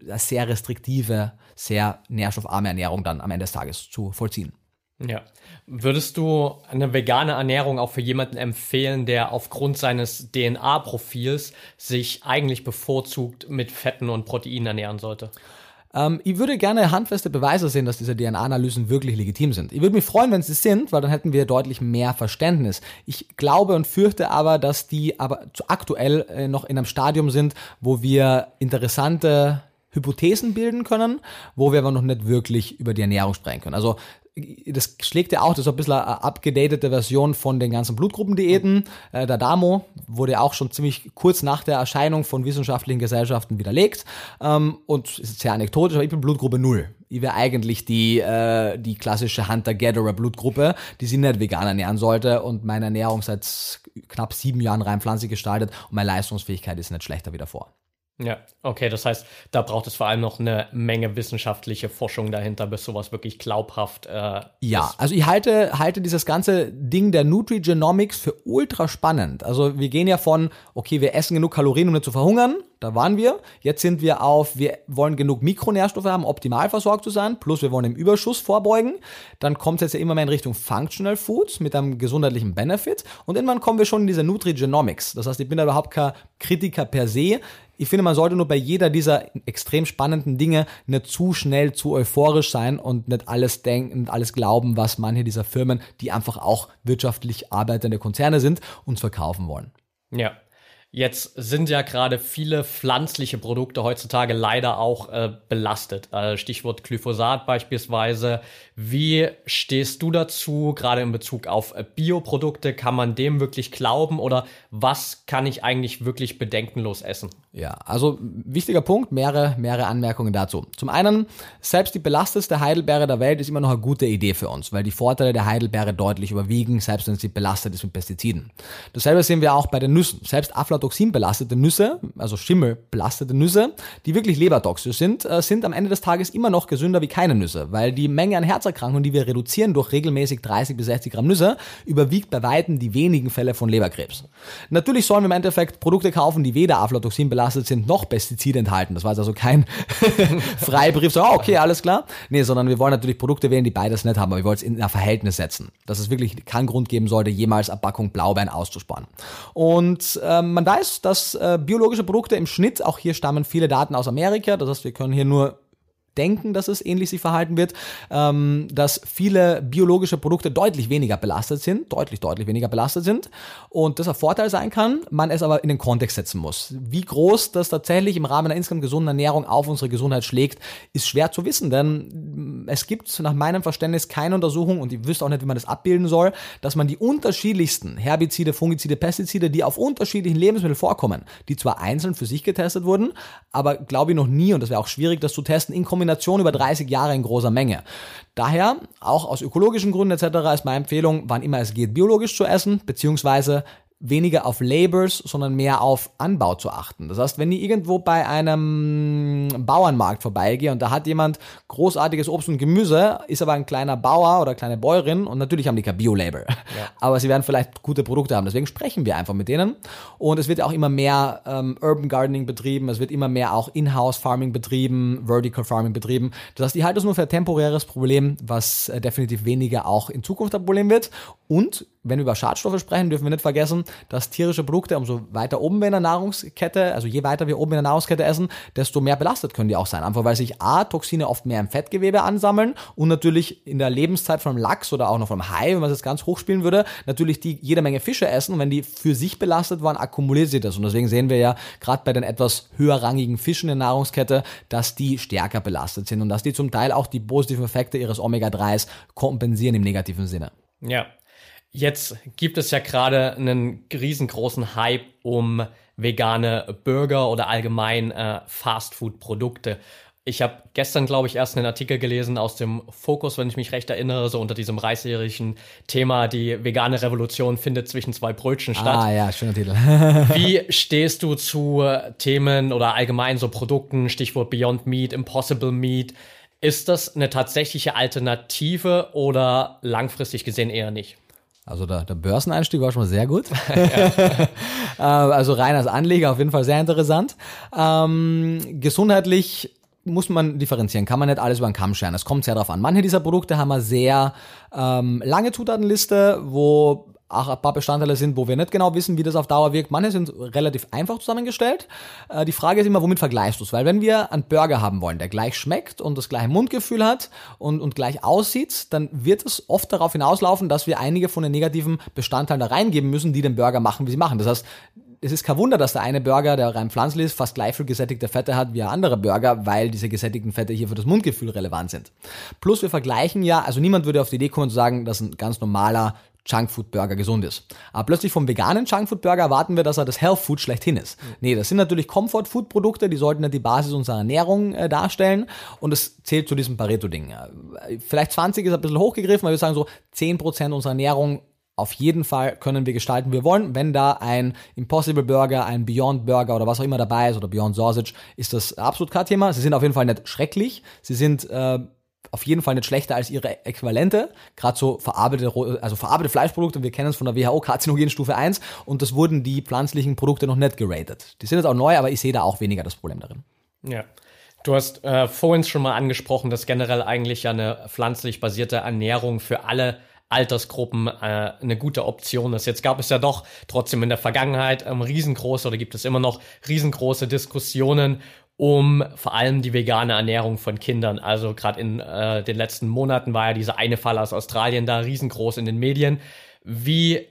eine sehr restriktive, sehr nährstoffarme Ernährung dann am Ende des Tages zu vollziehen. Ja. Würdest du eine vegane Ernährung auch für jemanden empfehlen, der aufgrund seines DNA-Profils sich eigentlich bevorzugt mit Fetten und Proteinen ernähren sollte? Ähm, ich würde gerne handfeste Beweise sehen, dass diese DNA-Analysen wirklich legitim sind. Ich würde mich freuen, wenn sie sind, weil dann hätten wir deutlich mehr Verständnis. Ich glaube und fürchte aber, dass die aber aktuell äh, noch in einem Stadium sind, wo wir interessante Hypothesen bilden können, wo wir aber noch nicht wirklich über die Ernährung sprechen können. Also das schlägt ja auch, das ist ein bisschen eine abgedatete Version von den ganzen Blutgruppendiäten. Äh, der Damo wurde auch schon ziemlich kurz nach der Erscheinung von wissenschaftlichen Gesellschaften widerlegt. Ähm, und ist sehr anekdotisch, aber ich bin Blutgruppe Null. Ich wäre eigentlich die, äh, die klassische Hunter-Gatherer Blutgruppe, die sich nicht vegan ernähren sollte und meine Ernährung seit knapp sieben Jahren rein pflanzlich gestaltet und meine Leistungsfähigkeit ist nicht schlechter wie davor. Ja, okay, das heißt, da braucht es vor allem noch eine Menge wissenschaftliche Forschung dahinter, bis sowas wirklich glaubhaft äh, Ja, ist. also ich halte, halte dieses ganze Ding der Nutrigenomics für ultra spannend. Also wir gehen ja von, okay, wir essen genug Kalorien, um nicht zu verhungern, da waren wir. Jetzt sind wir auf, wir wollen genug Mikronährstoffe haben, optimal versorgt zu sein, plus wir wollen im Überschuss vorbeugen. Dann kommt es jetzt ja immer mehr in Richtung Functional Foods mit einem gesundheitlichen Benefit. Und irgendwann kommen wir schon in diese Nutrigenomics. Das heißt, ich bin da überhaupt kein Kritiker per se. Ich finde, man sollte nur bei jeder dieser extrem spannenden Dinge nicht zu schnell, zu euphorisch sein und nicht alles denken und alles glauben, was manche dieser Firmen, die einfach auch wirtschaftlich arbeitende Konzerne sind, uns verkaufen wollen. Ja, Jetzt sind ja gerade viele pflanzliche Produkte heutzutage leider auch äh, belastet. Äh, Stichwort Glyphosat beispielsweise. Wie stehst du dazu, gerade in Bezug auf äh, Bioprodukte? Kann man dem wirklich glauben oder was kann ich eigentlich wirklich bedenkenlos essen? Ja, also wichtiger Punkt, mehrere, mehrere Anmerkungen dazu. Zum einen, selbst die belastetste Heidelbeere der Welt ist immer noch eine gute Idee für uns, weil die Vorteile der Heidelbeere deutlich überwiegen, selbst wenn sie belastet ist mit Pestiziden. Dasselbe sehen wir auch bei den Nüssen. Selbst aflatoxinbelastete Nüsse, also schimmelbelastete Nüsse, die wirklich lebertoxisch sind, äh, sind am Ende des Tages immer noch gesünder wie keine Nüsse, weil die Menge an Herzerkrankungen, die wir reduzieren durch regelmäßig 30 bis 60 Gramm Nüsse, überwiegt bei Weitem die wenigen Fälle von Leberkrebs. Natürlich sollen wir im Endeffekt Produkte kaufen, die weder Aflatoxin belasten belastet sind, noch Pestizide enthalten. Das war also kein *laughs* Freibrief, so, oh, okay, alles klar. Nee, sondern wir wollen natürlich Produkte wählen, die beides nicht haben, aber wir wollen es in ein Verhältnis setzen. Dass es wirklich keinen Grund geben sollte, jemals eine Blaubeeren auszusparen. Und äh, man weiß, dass äh, biologische Produkte im Schnitt, auch hier stammen viele Daten aus Amerika, das heißt, wir können hier nur denken, dass es ähnlich sich verhalten wird, ähm, dass viele biologische Produkte deutlich weniger belastet sind, deutlich, deutlich weniger belastet sind und das ein Vorteil sein kann, man es aber in den Kontext setzen muss. Wie groß das tatsächlich im Rahmen einer insgesamt gesunden Ernährung auf unsere Gesundheit schlägt, ist schwer zu wissen, denn es gibt nach meinem Verständnis keine Untersuchung und ich wüsste auch nicht, wie man das abbilden soll, dass man die unterschiedlichsten Herbizide, Fungizide, Pestizide, die auf unterschiedlichen Lebensmitteln vorkommen, die zwar einzeln für sich getestet wurden, aber glaube ich noch nie, und das wäre auch schwierig, das zu testen, in Kombination Kombination über 30 Jahre in großer Menge. Daher, auch aus ökologischen Gründen etc., ist meine Empfehlung, wann immer es geht, biologisch zu essen, beziehungsweise weniger auf Labors, sondern mehr auf Anbau zu achten. Das heißt, wenn ich irgendwo bei einem Bauernmarkt vorbeigehe und da hat jemand großartiges Obst und Gemüse, ist aber ein kleiner Bauer oder kleine Bäuerin und natürlich haben die kein Bio-Label. Ja. *laughs* Aber sie werden vielleicht gute Produkte haben. Deswegen sprechen wir einfach mit denen. Und es wird auch immer mehr ähm, Urban Gardening betrieben, es wird immer mehr auch In-house Farming betrieben, Vertical Farming betrieben. Das heißt, die halten es nur für ein temporäres Problem, was äh, definitiv weniger auch in Zukunft ein Problem wird. Und wenn wir über Schadstoffe sprechen, dürfen wir nicht vergessen, dass tierische Produkte, umso weiter oben wir in der Nahrungskette, also je weiter wir oben in der Nahrungskette essen, desto mehr belastet können die auch sein. Einfach weil sich A, Toxine oft mehr im Fettgewebe ansammeln und natürlich in der Lebenszeit vom Lachs oder auch noch vom Hai, wenn man es jetzt ganz hochspielen würde, natürlich die jede Menge Fische essen und wenn die für sich belastet waren, akkumuliert sich das. Und deswegen sehen wir ja gerade bei den etwas höherrangigen Fischen in der Nahrungskette, dass die stärker belastet sind und dass die zum Teil auch die positiven Effekte ihres Omega-3s kompensieren im negativen Sinne. Ja, Jetzt gibt es ja gerade einen riesengroßen Hype um vegane Burger oder allgemein äh, Fastfood-Produkte. Ich habe gestern, glaube ich, erst einen Artikel gelesen aus dem Fokus, wenn ich mich recht erinnere, so unter diesem reißerischen Thema, die vegane Revolution findet zwischen zwei Brötchen statt. Ah ja, schöner Titel. *laughs* Wie stehst du zu Themen oder allgemein so Produkten, Stichwort Beyond Meat, Impossible Meat? Ist das eine tatsächliche Alternative oder langfristig gesehen eher nicht? Also der, der Börseneinstieg war schon mal sehr gut. *laughs* *laughs* Äh, also rein als Anleger auf jeden Fall sehr interessant. Ähm, gesundheitlich muss man differenzieren, kann man nicht alles über den Kamm scheren. Es kommt sehr darauf an. Manche dieser Produkte haben eine sehr ähm, lange Zutatenliste, wo auch ein paar Bestandteile sind, wo wir nicht genau wissen, wie das auf Dauer wirkt. Manche sind relativ einfach zusammengestellt. Äh, die Frage ist immer, womit vergleichst du es? Weil wenn wir einen Burger haben wollen, der gleich schmeckt und das gleiche Mundgefühl hat und, und gleich aussieht, dann wird es oft darauf hinauslaufen, dass wir einige von den negativen Bestandteilen da reingeben müssen, die den Burger machen, wie sie machen. Das heißt, es ist kein Wunder, dass der eine Burger, der rein pflanzlich ist, fast gleich viel gesättigte Fette hat wie ein anderer Burger, weil diese gesättigten Fette hier für das Mundgefühl relevant sind. Plus wir vergleichen ja, also niemand würde auf die Idee kommen zu sagen, dass ein ganz normaler Junkfood-Burger gesund ist. Aber plötzlich vom veganen Junkfood-Burger erwarten wir, dass er das Health Food schlechthin ist. Mhm. Nee, das sind natürlich Comfort-Food-Produkte, die sollten ja die Basis unserer Ernährung äh, darstellen und es zählt zu diesem Pareto-Ding. Vielleicht 20 ist ein bisschen hochgegriffen, aber wir sagen so 10% unserer Ernährung auf jeden Fall können wir gestalten, wie wir wollen. Wenn da ein Impossible Burger, ein Beyond Burger oder was auch immer dabei ist oder Beyond Sausage, ist das absolut kein Thema. Sie sind auf jeden Fall nicht schrecklich. Sie sind äh, auf jeden Fall nicht schlechter als ihre Äquivalente. Gerade so verarbeitete, also verarbeitete Fleischprodukte, wir kennen es von der WHO, Karzinogenstufe 1 und das wurden die pflanzlichen Produkte noch nicht geratet. Die sind jetzt auch neu, aber ich sehe da auch weniger das Problem darin. Ja. Du hast äh, vorhin schon mal angesprochen, dass generell eigentlich eine pflanzlich basierte Ernährung für alle Altersgruppen äh, eine gute Option ist. Jetzt gab es ja doch trotzdem in der Vergangenheit ähm, riesengroße oder gibt es immer noch riesengroße Diskussionen um vor allem die vegane Ernährung von Kindern. Also gerade in äh, den letzten Monaten war ja dieser eine Fall aus Australien da riesengroß in den Medien. Wie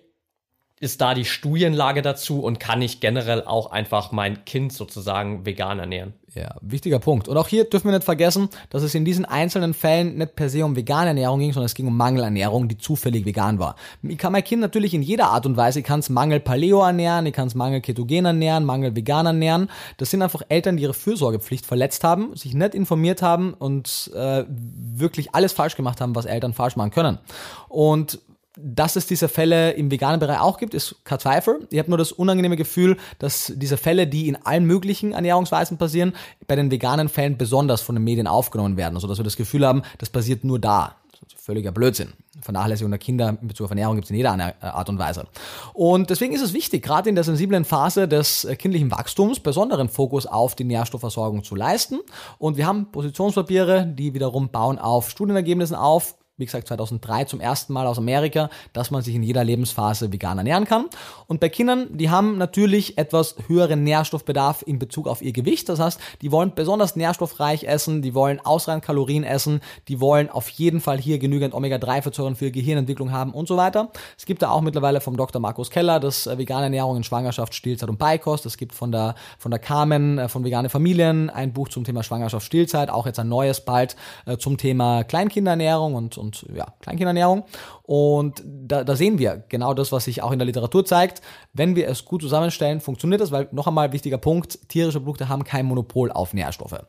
ist da die Studienlage dazu und kann ich generell auch einfach mein Kind sozusagen vegan ernähren? Ja, wichtiger Punkt. Und auch hier dürfen wir nicht vergessen, dass es in diesen einzelnen Fällen nicht per se um vegane Ernährung ging, sondern es ging um Mangelernährung, die zufällig vegan war. Ich kann mein Kind natürlich in jeder Art und Weise, ich kann es Mangel Paleo ernähren, ich kann es Mangel Ketogen ernähren, Mangel vegan ernähren. Das sind einfach Eltern, die ihre Fürsorgepflicht verletzt haben, sich nicht informiert haben und äh, wirklich alles falsch gemacht haben, was Eltern falsch machen können. Und dass es diese Fälle im veganen Bereich auch gibt, ist kein Zweifel. Ich habe nur das unangenehme Gefühl, dass diese Fälle, die in allen möglichen Ernährungsweisen passieren, bei den veganen Fällen besonders von den Medien aufgenommen werden. Also dass wir das Gefühl haben, das passiert nur da. Völliger Blödsinn. Vernachlässigung der Kinder in Bezug auf Ernährung gibt es in jeder äh, Art und Weise. Und deswegen ist es wichtig, gerade in der sensiblen Phase des äh, kindlichen Wachstums besonderen Fokus auf die Nährstoffversorgung zu leisten. Und wir haben Positionspapiere, die wiederum bauen auf Studienergebnissen auf, wie gesagt 2003 zum ersten Mal aus Amerika, dass man sich in jeder Lebensphase vegan ernähren kann. Und bei Kindern, die haben natürlich etwas höheren Nährstoffbedarf in Bezug auf ihr Gewicht. Das heißt, die wollen besonders nährstoffreich essen, die wollen ausreichend Kalorien essen, die wollen auf jeden Fall hier genügend Omega-3-Fettsäuren für Gehirnentwicklung haben und so weiter. Es gibt da auch mittlerweile vom Dr. Markus Keller das äh, vegane Ernährung in Schwangerschaft, Stillzeit und Beikost. Es gibt von der, von der Carmen, äh, von vegane Familien ein Buch zum Thema Schwangerschaft, Stillzeit, auch jetzt ein neues bald äh, zum Thema Kleinkinderernährung und, und und ja, Kleinkindernährung. Und da, da sehen wir genau das, was sich auch in der Literatur zeigt. Wenn wir es gut zusammenstellen, funktioniert das, weil noch einmal wichtiger Punkt, tierische Produkte haben kein Monopol auf Nährstoffe.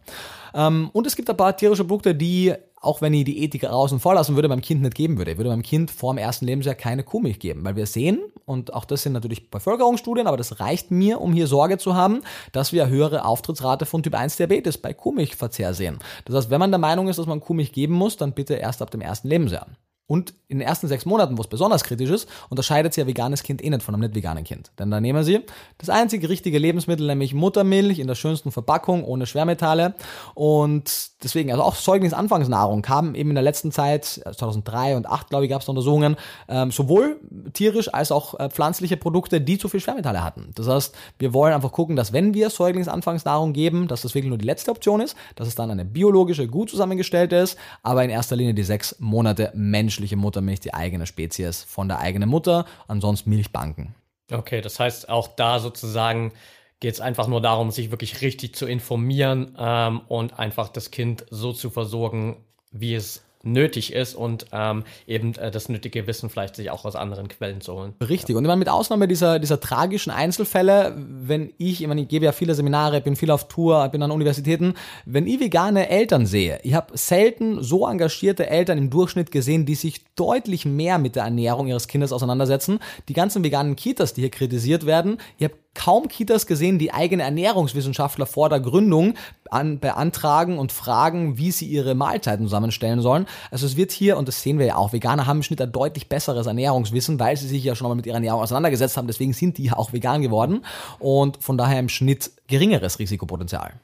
Ähm, und es gibt ein paar tierische Produkte, die auch wenn ich die Ethik außen vor lassen würde, meinem Kind nicht geben würde. Ich würde meinem Kind vor dem ersten Lebensjahr keine Kuhmilch geben, weil wir sehen, und auch das sind natürlich Bevölkerungsstudien, aber das reicht mir, um hier Sorge zu haben, dass wir höhere Auftrittsrate von Typ 1 Diabetes bei Kuhmilchverzehr sehen. Das heißt, wenn man der Meinung ist, dass man Kuhmilch geben muss, dann bitte erst ab dem ersten Lebensjahr. Und in den ersten sechs Monaten, wo es besonders kritisch ist, unterscheidet sich ein veganes Kind eh nicht von einem nicht veganen Kind. Denn da nehmen sie das einzige richtige Lebensmittel, nämlich Muttermilch in der schönsten Verpackung, ohne Schwermetalle. Und deswegen, also auch Säuglingsanfangsnahrung kam eben in der letzten Zeit, 2003 und 2008, glaube ich, gab es Untersuchungen, ähm, sowohl tierisch als auch äh, pflanzliche Produkte, die zu viel Schwermetalle hatten. Das heißt, wir wollen einfach gucken, dass wenn wir Säuglingsanfangsnahrung geben, dass das wirklich nur die letzte Option ist, dass es dann eine biologische, gut zusammengestellte ist, aber in erster Linie die sechs Monate Mensch menschliche Muttermilch die eigene Spezies von der eigenen Mutter, ansonsten Milchbanken. Okay, das heißt auch da sozusagen geht es einfach nur darum, sich wirklich richtig zu informieren ähm, und einfach das Kind so zu versorgen, wie es nötig ist und ähm, eben äh, das nötige Wissen vielleicht sich auch aus anderen Quellen zu holen. Richtig. Ja. Und ich meine, mit Ausnahme dieser, dieser tragischen Einzelfälle, wenn ich, ich meine, ich gebe ja viele Seminare, bin viel auf Tour, bin an Universitäten, wenn ich vegane Eltern sehe, ich habe selten so engagierte Eltern im Durchschnitt gesehen, die sich deutlich mehr mit der Ernährung ihres Kindes auseinandersetzen. Die ganzen veganen Kitas, die hier kritisiert werden, ich habe kaum Kitas gesehen, die eigene Ernährungswissenschaftler vor der Gründung an, beantragen und fragen, wie sie ihre Mahlzeiten zusammenstellen sollen. Also es wird hier, und das sehen wir ja auch, Veganer haben im Schnitt ein deutlich besseres Ernährungswissen, weil sie sich ja schon mal mit ihrer Ernährung auseinandergesetzt haben. Deswegen sind die ja auch vegan geworden und von daher im Schnitt geringeres Risikopotenzial.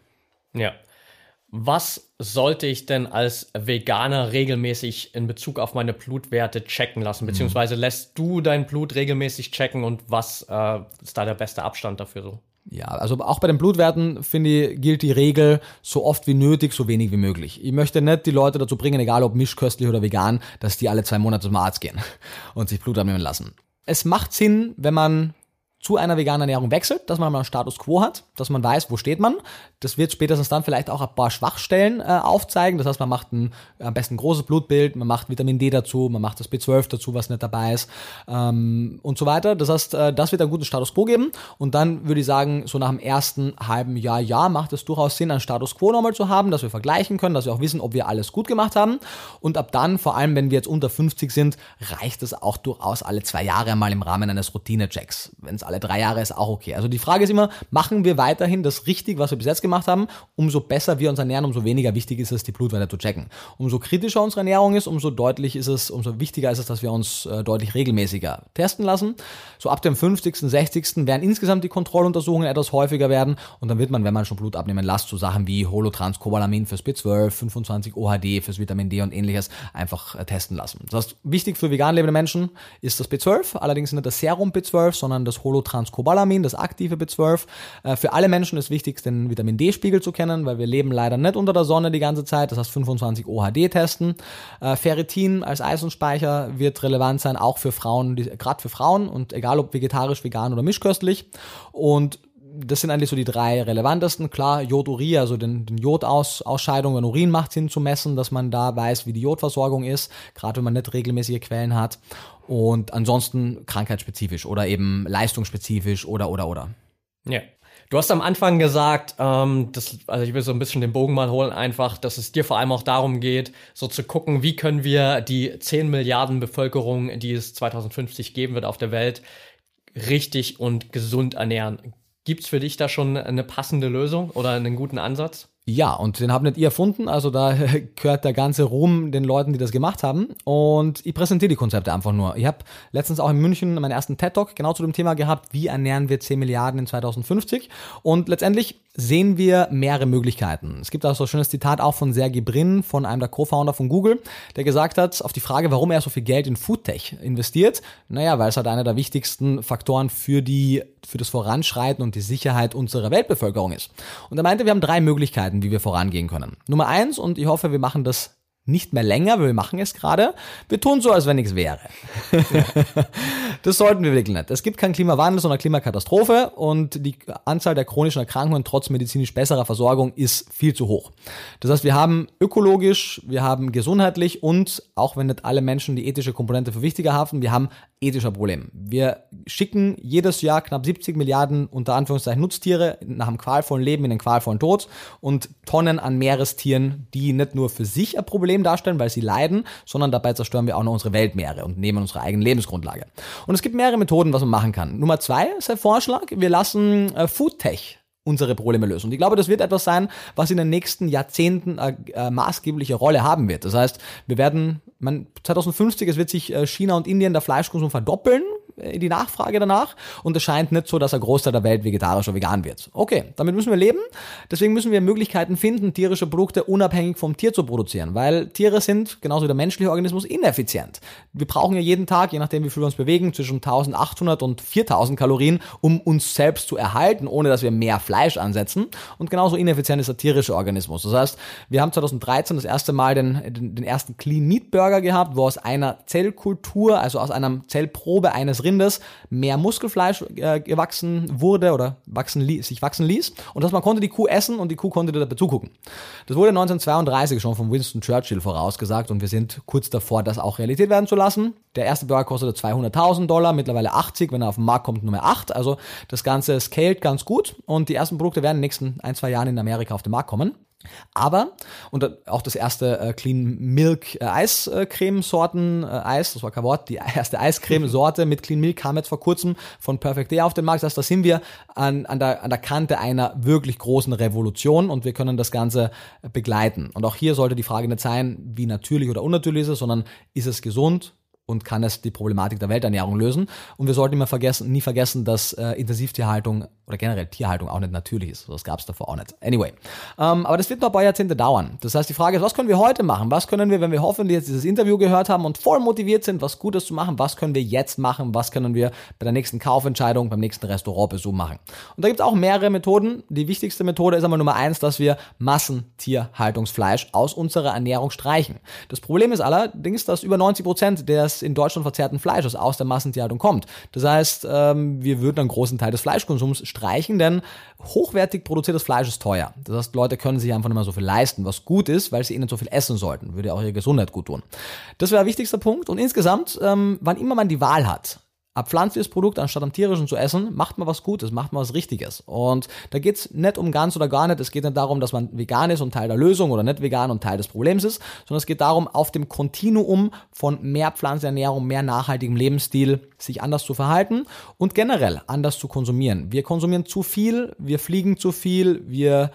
Ja. Was sollte ich denn als Veganer regelmäßig in Bezug auf meine Blutwerte checken lassen? Mhm. Beziehungsweise lässt du dein Blut regelmäßig checken und was äh, ist da der beste Abstand dafür so? Ja, also auch bei den Blutwerten, finde ich, gilt die Regel, so oft wie nötig, so wenig wie möglich. Ich möchte nicht die Leute dazu bringen, egal ob mischköstlich oder vegan, dass die alle zwei Monate zum Arzt gehen *laughs* und sich Blut abnehmen lassen. Es macht Sinn, wenn man zu einer veganen Ernährung wechselt, dass man mal einen Status quo hat, dass man weiß, wo steht man. Das wird spätestens dann vielleicht auch ein paar Schwachstellen äh, aufzeigen. Das heißt, man macht ein, am besten ein großes Blutbild, man macht Vitamin D dazu, man macht das B12 dazu, was nicht dabei ist ähm, und so weiter. Das heißt, äh, das wird einen guten Status quo geben. Und dann würde ich sagen, so nach dem ersten halben Jahr, ja, macht es durchaus Sinn, einen Status quo nochmal zu haben, dass wir vergleichen können, dass wir auch wissen, ob wir alles gut gemacht haben. Und ab dann, vor allem wenn wir jetzt unter 50 sind, reicht es auch durchaus alle zwei Jahre mal im Rahmen eines Routine-Checks. Wenn es alle drei Jahre ist auch okay. Also die Frage ist immer, machen wir weiterhin das richtig, was wir bis jetzt gemacht haben? Umso besser wir uns ernähren, umso weniger wichtig ist es, die Blutwerte zu checken. Umso kritischer unsere Ernährung ist, umso deutlich ist es, umso wichtiger ist es, dass wir uns äh, deutlich regelmäßiger testen lassen. So ab dem 50., 60. werden insgesamt die Kontrolluntersuchungen etwas häufiger werden und dann wird man, wenn man schon Blut abnehmen lässt, so Sachen wie Holotranscobalamin fürs B12, 25 OHD fürs Vitamin D und ähnliches einfach äh, testen lassen. Das heißt, wichtig für vegan lebende Menschen ist das B12, allerdings nicht das Serum B12, sondern das Holotranscobalamin Cobalamin, das aktive B12. Äh, für alle Menschen ist wichtig, den Vitamin D-Spiegel zu kennen, weil wir leben leider nicht unter der Sonne die ganze Zeit. Das heißt 25 OHD testen. Ferritin als Eisenspeicher wird relevant sein, auch für Frauen, gerade für Frauen und egal ob vegetarisch, vegan oder mischköstlich. Und das sind eigentlich so die drei relevantesten. Klar, Jodurie, also den, den Jodausscheidung, wenn Urin macht Sinn zu messen, dass man da weiß, wie die Jodversorgung ist, gerade wenn man nicht regelmäßige Quellen hat. Und ansonsten krankheitsspezifisch oder eben leistungsspezifisch oder oder oder. Ja. Du hast am Anfang gesagt, ähm, das, also ich will so ein bisschen den Bogen mal holen, einfach, dass es dir vor allem auch darum geht, so zu gucken, wie können wir die 10 Milliarden Bevölkerung, die es 2050 geben wird auf der Welt, richtig und gesund ernähren. Gibt's für dich da schon eine passende Lösung oder einen guten Ansatz? Ja, und den habt nicht ihr erfunden, also da *laughs* gehört der ganze Ruhm den Leuten, die das gemacht haben. Und ich präsentiere die Konzepte einfach nur. Ich habe letztens auch in München meinen ersten TED-Talk genau zu dem Thema gehabt, wie ernähren wir 10 Milliarden in 2050. Und letztendlich sehen wir mehrere Möglichkeiten. Es gibt auch so ein schönes Zitat auch von Sergey Brin, von einem der Co-Founder von Google, der gesagt hat, auf die Frage, warum er so viel Geld in Foodtech investiert, naja, weil es halt einer der wichtigsten Faktoren für die, für das Voranschreiten und die Sicherheit unserer Weltbevölkerung ist. Und er meinte, wir haben drei Möglichkeiten, wie wir vorangehen können. Nummer eins, und ich hoffe, wir machen das nicht mehr länger, weil wir machen es gerade. Wir tun so, als wenn nichts wäre. *laughs* das sollten wir wirklich nicht. Es gibt keinen Klimawandel, sondern Klimakatastrophe und die Anzahl der chronischen Erkrankungen trotz medizinisch besserer Versorgung ist viel zu hoch. Das heißt, wir haben ökologisch, wir haben gesundheitlich und auch wenn nicht alle Menschen die ethische Komponente für wichtiger haben, wir haben ethischer Problem. Wir schicken jedes Jahr knapp 70 Milliarden unter Anführungszeichen Nutztiere nach einem qualvollen Leben in den qualvollen Tod und Tonnen an Meerestieren, die nicht nur für sich ein Problem darstellen, weil sie leiden, sondern dabei zerstören wir auch noch unsere Weltmeere und nehmen unsere eigene Lebensgrundlage. Und es gibt mehrere Methoden, was man machen kann. Nummer zwei ist der Vorschlag, wir lassen äh, Foodtech unsere Probleme lösen. Und ich glaube, das wird etwas sein, was in den nächsten Jahrzehnten eine äh, maßgebliche Rolle haben wird. Das heißt, wir werden, man, 2050, es wird sich äh, China und Indien der Fleischkonsum verdoppeln äh, die Nachfrage danach und es scheint nicht so, dass ein Großteil der Welt vegetarisch oder vegan wird. Okay, damit müssen wir leben. Deswegen müssen wir Möglichkeiten finden, tierische Produkte unabhängig vom Tier zu produzieren, weil Tiere sind, genauso wie der menschliche Organismus, ineffizient. Wir brauchen ja jeden Tag, je nachdem wie viel wir uns bewegen, zwischen 1800 und 4000 Kalorien, um uns selbst zu erhalten, ohne dass wir mehr Fleisch ansetzen. Und genauso ineffizient ist der tierische Organismus. Das heißt, wir haben 2013 das erste Mal den, den, den ersten Clean Meat Burger gehabt, wo aus einer Zellkultur, also aus einer Zellprobe eines Rindes mehr Muskelfleisch äh, gewachsen wurde oder wachsen sich wachsen ließ. Und dass man konnte die Kuh essen und die Kuh konnte dabei zugucken. Das wurde 1932 schon von Winston Churchill vorausgesagt und wir sind kurz davor, das auch Realität werden zu lassen. Der erste Burger kostete 200.000 Dollar, mittlerweile 80, wenn er auf den Markt kommt, Nummer 8. Also das Ganze scaled ganz gut und die ersten Produkte werden in den nächsten ein, zwei Jahren in Amerika auf den Markt kommen. Aber, und auch das erste äh, Clean Milk äh, Eiscremesorten äh, Eis, das war kein Wort, die *laughs* erste Eiscremesorte mit Clean Milk kam jetzt vor kurzem von Perfect Day auf den Markt. Das heißt, da sind wir an, an, der, an der Kante einer wirklich großen Revolution und wir können das Ganze begleiten. Und auch hier sollte die Frage nicht sein, wie natürlich oder unnatürlich ist es, sondern ist es gesund, und kann es die Problematik der Welternährung lösen. Und wir sollten immer vergessen, nie vergessen, dass äh, Intensivtierhaltung oder generell Tierhaltung auch nicht natürlich ist. Das gab es davor auch nicht. Anyway. Ähm, aber das wird noch ein paar Jahrzehnte dauern. Das heißt, die Frage ist, was können wir heute machen? Was können wir, wenn wir hoffentlich jetzt dieses Interview gehört haben und voll motiviert sind, was Gutes zu machen, was können wir jetzt machen? Was können wir bei der nächsten Kaufentscheidung, beim nächsten Restaurantbesuch machen? Und da gibt es auch mehrere Methoden. Die wichtigste Methode ist einmal Nummer eins, dass wir Massentierhaltungsfleisch aus unserer Ernährung streichen. Das Problem ist allerdings, dass über 90 Prozent des in Deutschland verzehrten Fleisches aus der Massentierhaltung kommt. Das heißt, ähm, wir würden einen großen Teil des Fleischkonsums streichen, denn hochwertig produziertes Fleisch ist teuer. Das heißt, Leute können sich einfach nicht mehr so viel leisten, was gut ist, weil sie ihnen so viel essen sollten. Würde auch ihre Gesundheit gut tun. Das wäre der wichtigste Punkt. Und insgesamt, ähm, wann immer man die Wahl hat, ab pflanzliches Produkt anstatt am tierischen zu essen, macht man was Gutes, macht man was Richtiges. Und da geht's nicht um ganz oder gar nicht. Es geht nicht darum, dass man vegan ist und Teil der Lösung oder nicht vegan und Teil des Problems ist, sondern es geht darum, auf dem Kontinuum von mehr Pflanzenernährung, mehr nachhaltigem Lebensstil sich anders zu verhalten und generell anders zu konsumieren. Wir konsumieren zu viel, wir fliegen zu viel, wir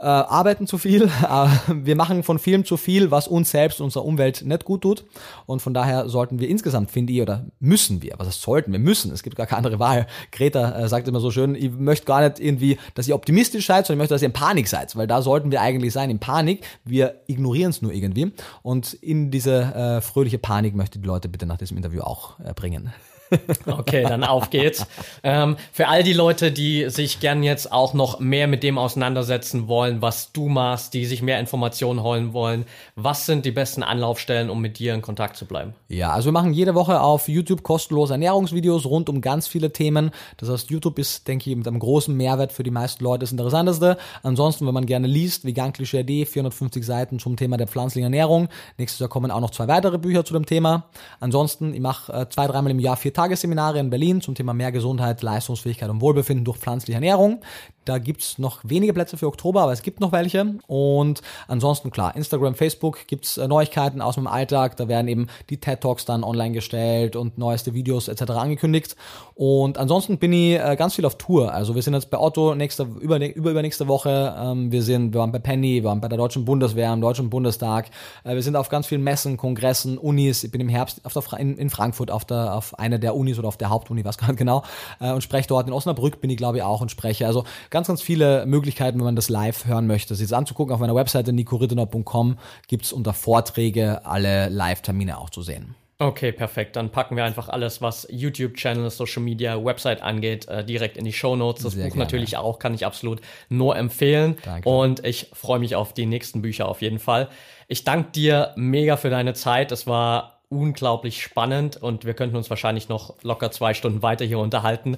äh, arbeiten zu viel, *laughs* äh, wir machen von vielem zu viel, was uns selbst, unserer Umwelt nicht gut tut. Und von daher sollten wir insgesamt, finde ich, oder müssen wir, was heißt sollten, wir müssen, es gibt gar keine andere Wahl. Greta äh, sagt immer so schön, ich möchte gar nicht irgendwie, dass ihr optimistisch seid, sondern ich möchte, dass ihr in Panik seid, weil da sollten wir eigentlich sein, in Panik. Wir ignorieren es nur irgendwie. Und in diese äh, fröhliche Panik möchte die Leute bitte nach diesem Interview auch äh, bringen. *laughs* Okay, dann auf geht's. Ähm, für all die Leute, die sich gern jetzt auch noch mehr mit dem auseinandersetzen wollen, was du machst, die sich mehr Informationen holen wollen, was sind die besten Anlaufstellen, um mit dir in Kontakt zu bleiben? Ja, also wir machen jede Woche auf YouTube kostenlose Ernährungsvideos rund um ganz viele Themen. Das heißt, YouTube ist, denke ich, mit einem großen Mehrwert für die meisten Leute das Interessanteste. Ansonsten, wenn man gerne liest, Vegan Klischee 450 Seiten zum Thema der pflanzlichen Ernährung. Nächstes Jahr kommen auch noch zwei weitere Bücher zu dem Thema. Ansonsten, ich mache äh, zwei, dreimal im Jahr vier Tagesseminare in Berlin zum Thema mehr Gesundheit, Leistungsfähigkeit und Wohlbefinden durch pflanzliche Ernährung. Da gibt's noch wenige Plätze für Oktober, aber es gibt noch welche. Und ansonsten klar, Instagram, Facebook gibt's äh, Neuigkeiten aus meinem Alltag. Da werden eben die TED Talks dann online gestellt und neueste Videos etc. angekündigt. Und ansonsten bin ich äh, ganz viel auf Tour. Also wir sind jetzt bei Otto nächste, über, über übernächste Woche. Ähm, wir sind, wir waren bei Penny, wir waren bei der Deutschen Bundeswehr, im Deutschen Bundestag. Äh, wir sind auf ganz vielen Messen, Kongressen, Unis. Ich bin im Herbst auf der, in, in Frankfurt auf der, auf einer der Unis oder auf der Hauptuni, *laughs* was genau, und spreche dort. In Osnabrück bin ich glaube ich auch und spreche. Also ganz, ganz viele Möglichkeiten, wenn man das live hören möchte, sich das anzugucken. Auf meiner Webseite nicorittenau.com gibt's unter Vorträge alle Live-Termine auch zu sehen. Okay, perfekt. Dann packen wir einfach alles, was YouTube-Channel, Social Media, Website angeht, äh, direkt in die Show Notes. Das Sehr Buch gerne. natürlich auch, kann ich absolut nur empfehlen. Danke. Und ich freue mich auf die nächsten Bücher auf jeden Fall. Ich danke dir mega für deine Zeit. Es war unglaublich spannend und wir könnten uns wahrscheinlich noch locker zwei Stunden weiter hier unterhalten.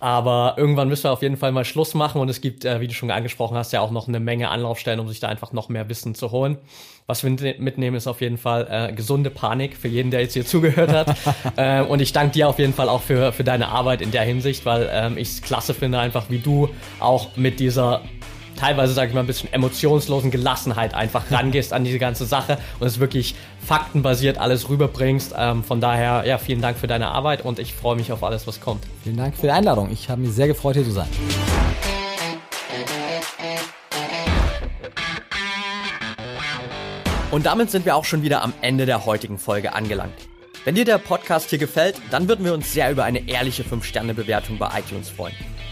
Aber irgendwann müssen wir auf jeden Fall mal Schluss machen und es gibt, äh, wie du schon angesprochen hast, ja auch noch eine Menge Anlaufstellen, um sich da einfach noch mehr Wissen zu holen. Was wir mitnehmen, ist auf jeden Fall äh, gesunde Panik für jeden, der jetzt hier zugehört hat. *laughs* äh, und ich danke dir auf jeden Fall auch für, für deine Arbeit in der Hinsicht, weil ähm, ich es klasse finde, einfach wie du auch mit dieser teilweise, sage ich mal, ein bisschen emotionslosen Gelassenheit einfach rangehst an diese ganze Sache und es wirklich faktenbasiert alles rüberbringst. Ähm, von daher, ja, vielen Dank für deine Arbeit und ich freue mich auf alles, was kommt. Vielen Dank für die Einladung. Ich habe mich sehr gefreut, hier zu sein. Und damit sind wir auch schon wieder am Ende der heutigen Folge angelangt. Wenn dir der Podcast hier gefällt, dann würden wir uns sehr über eine ehrliche 5-Sterne-Bewertung bei iTunes freuen.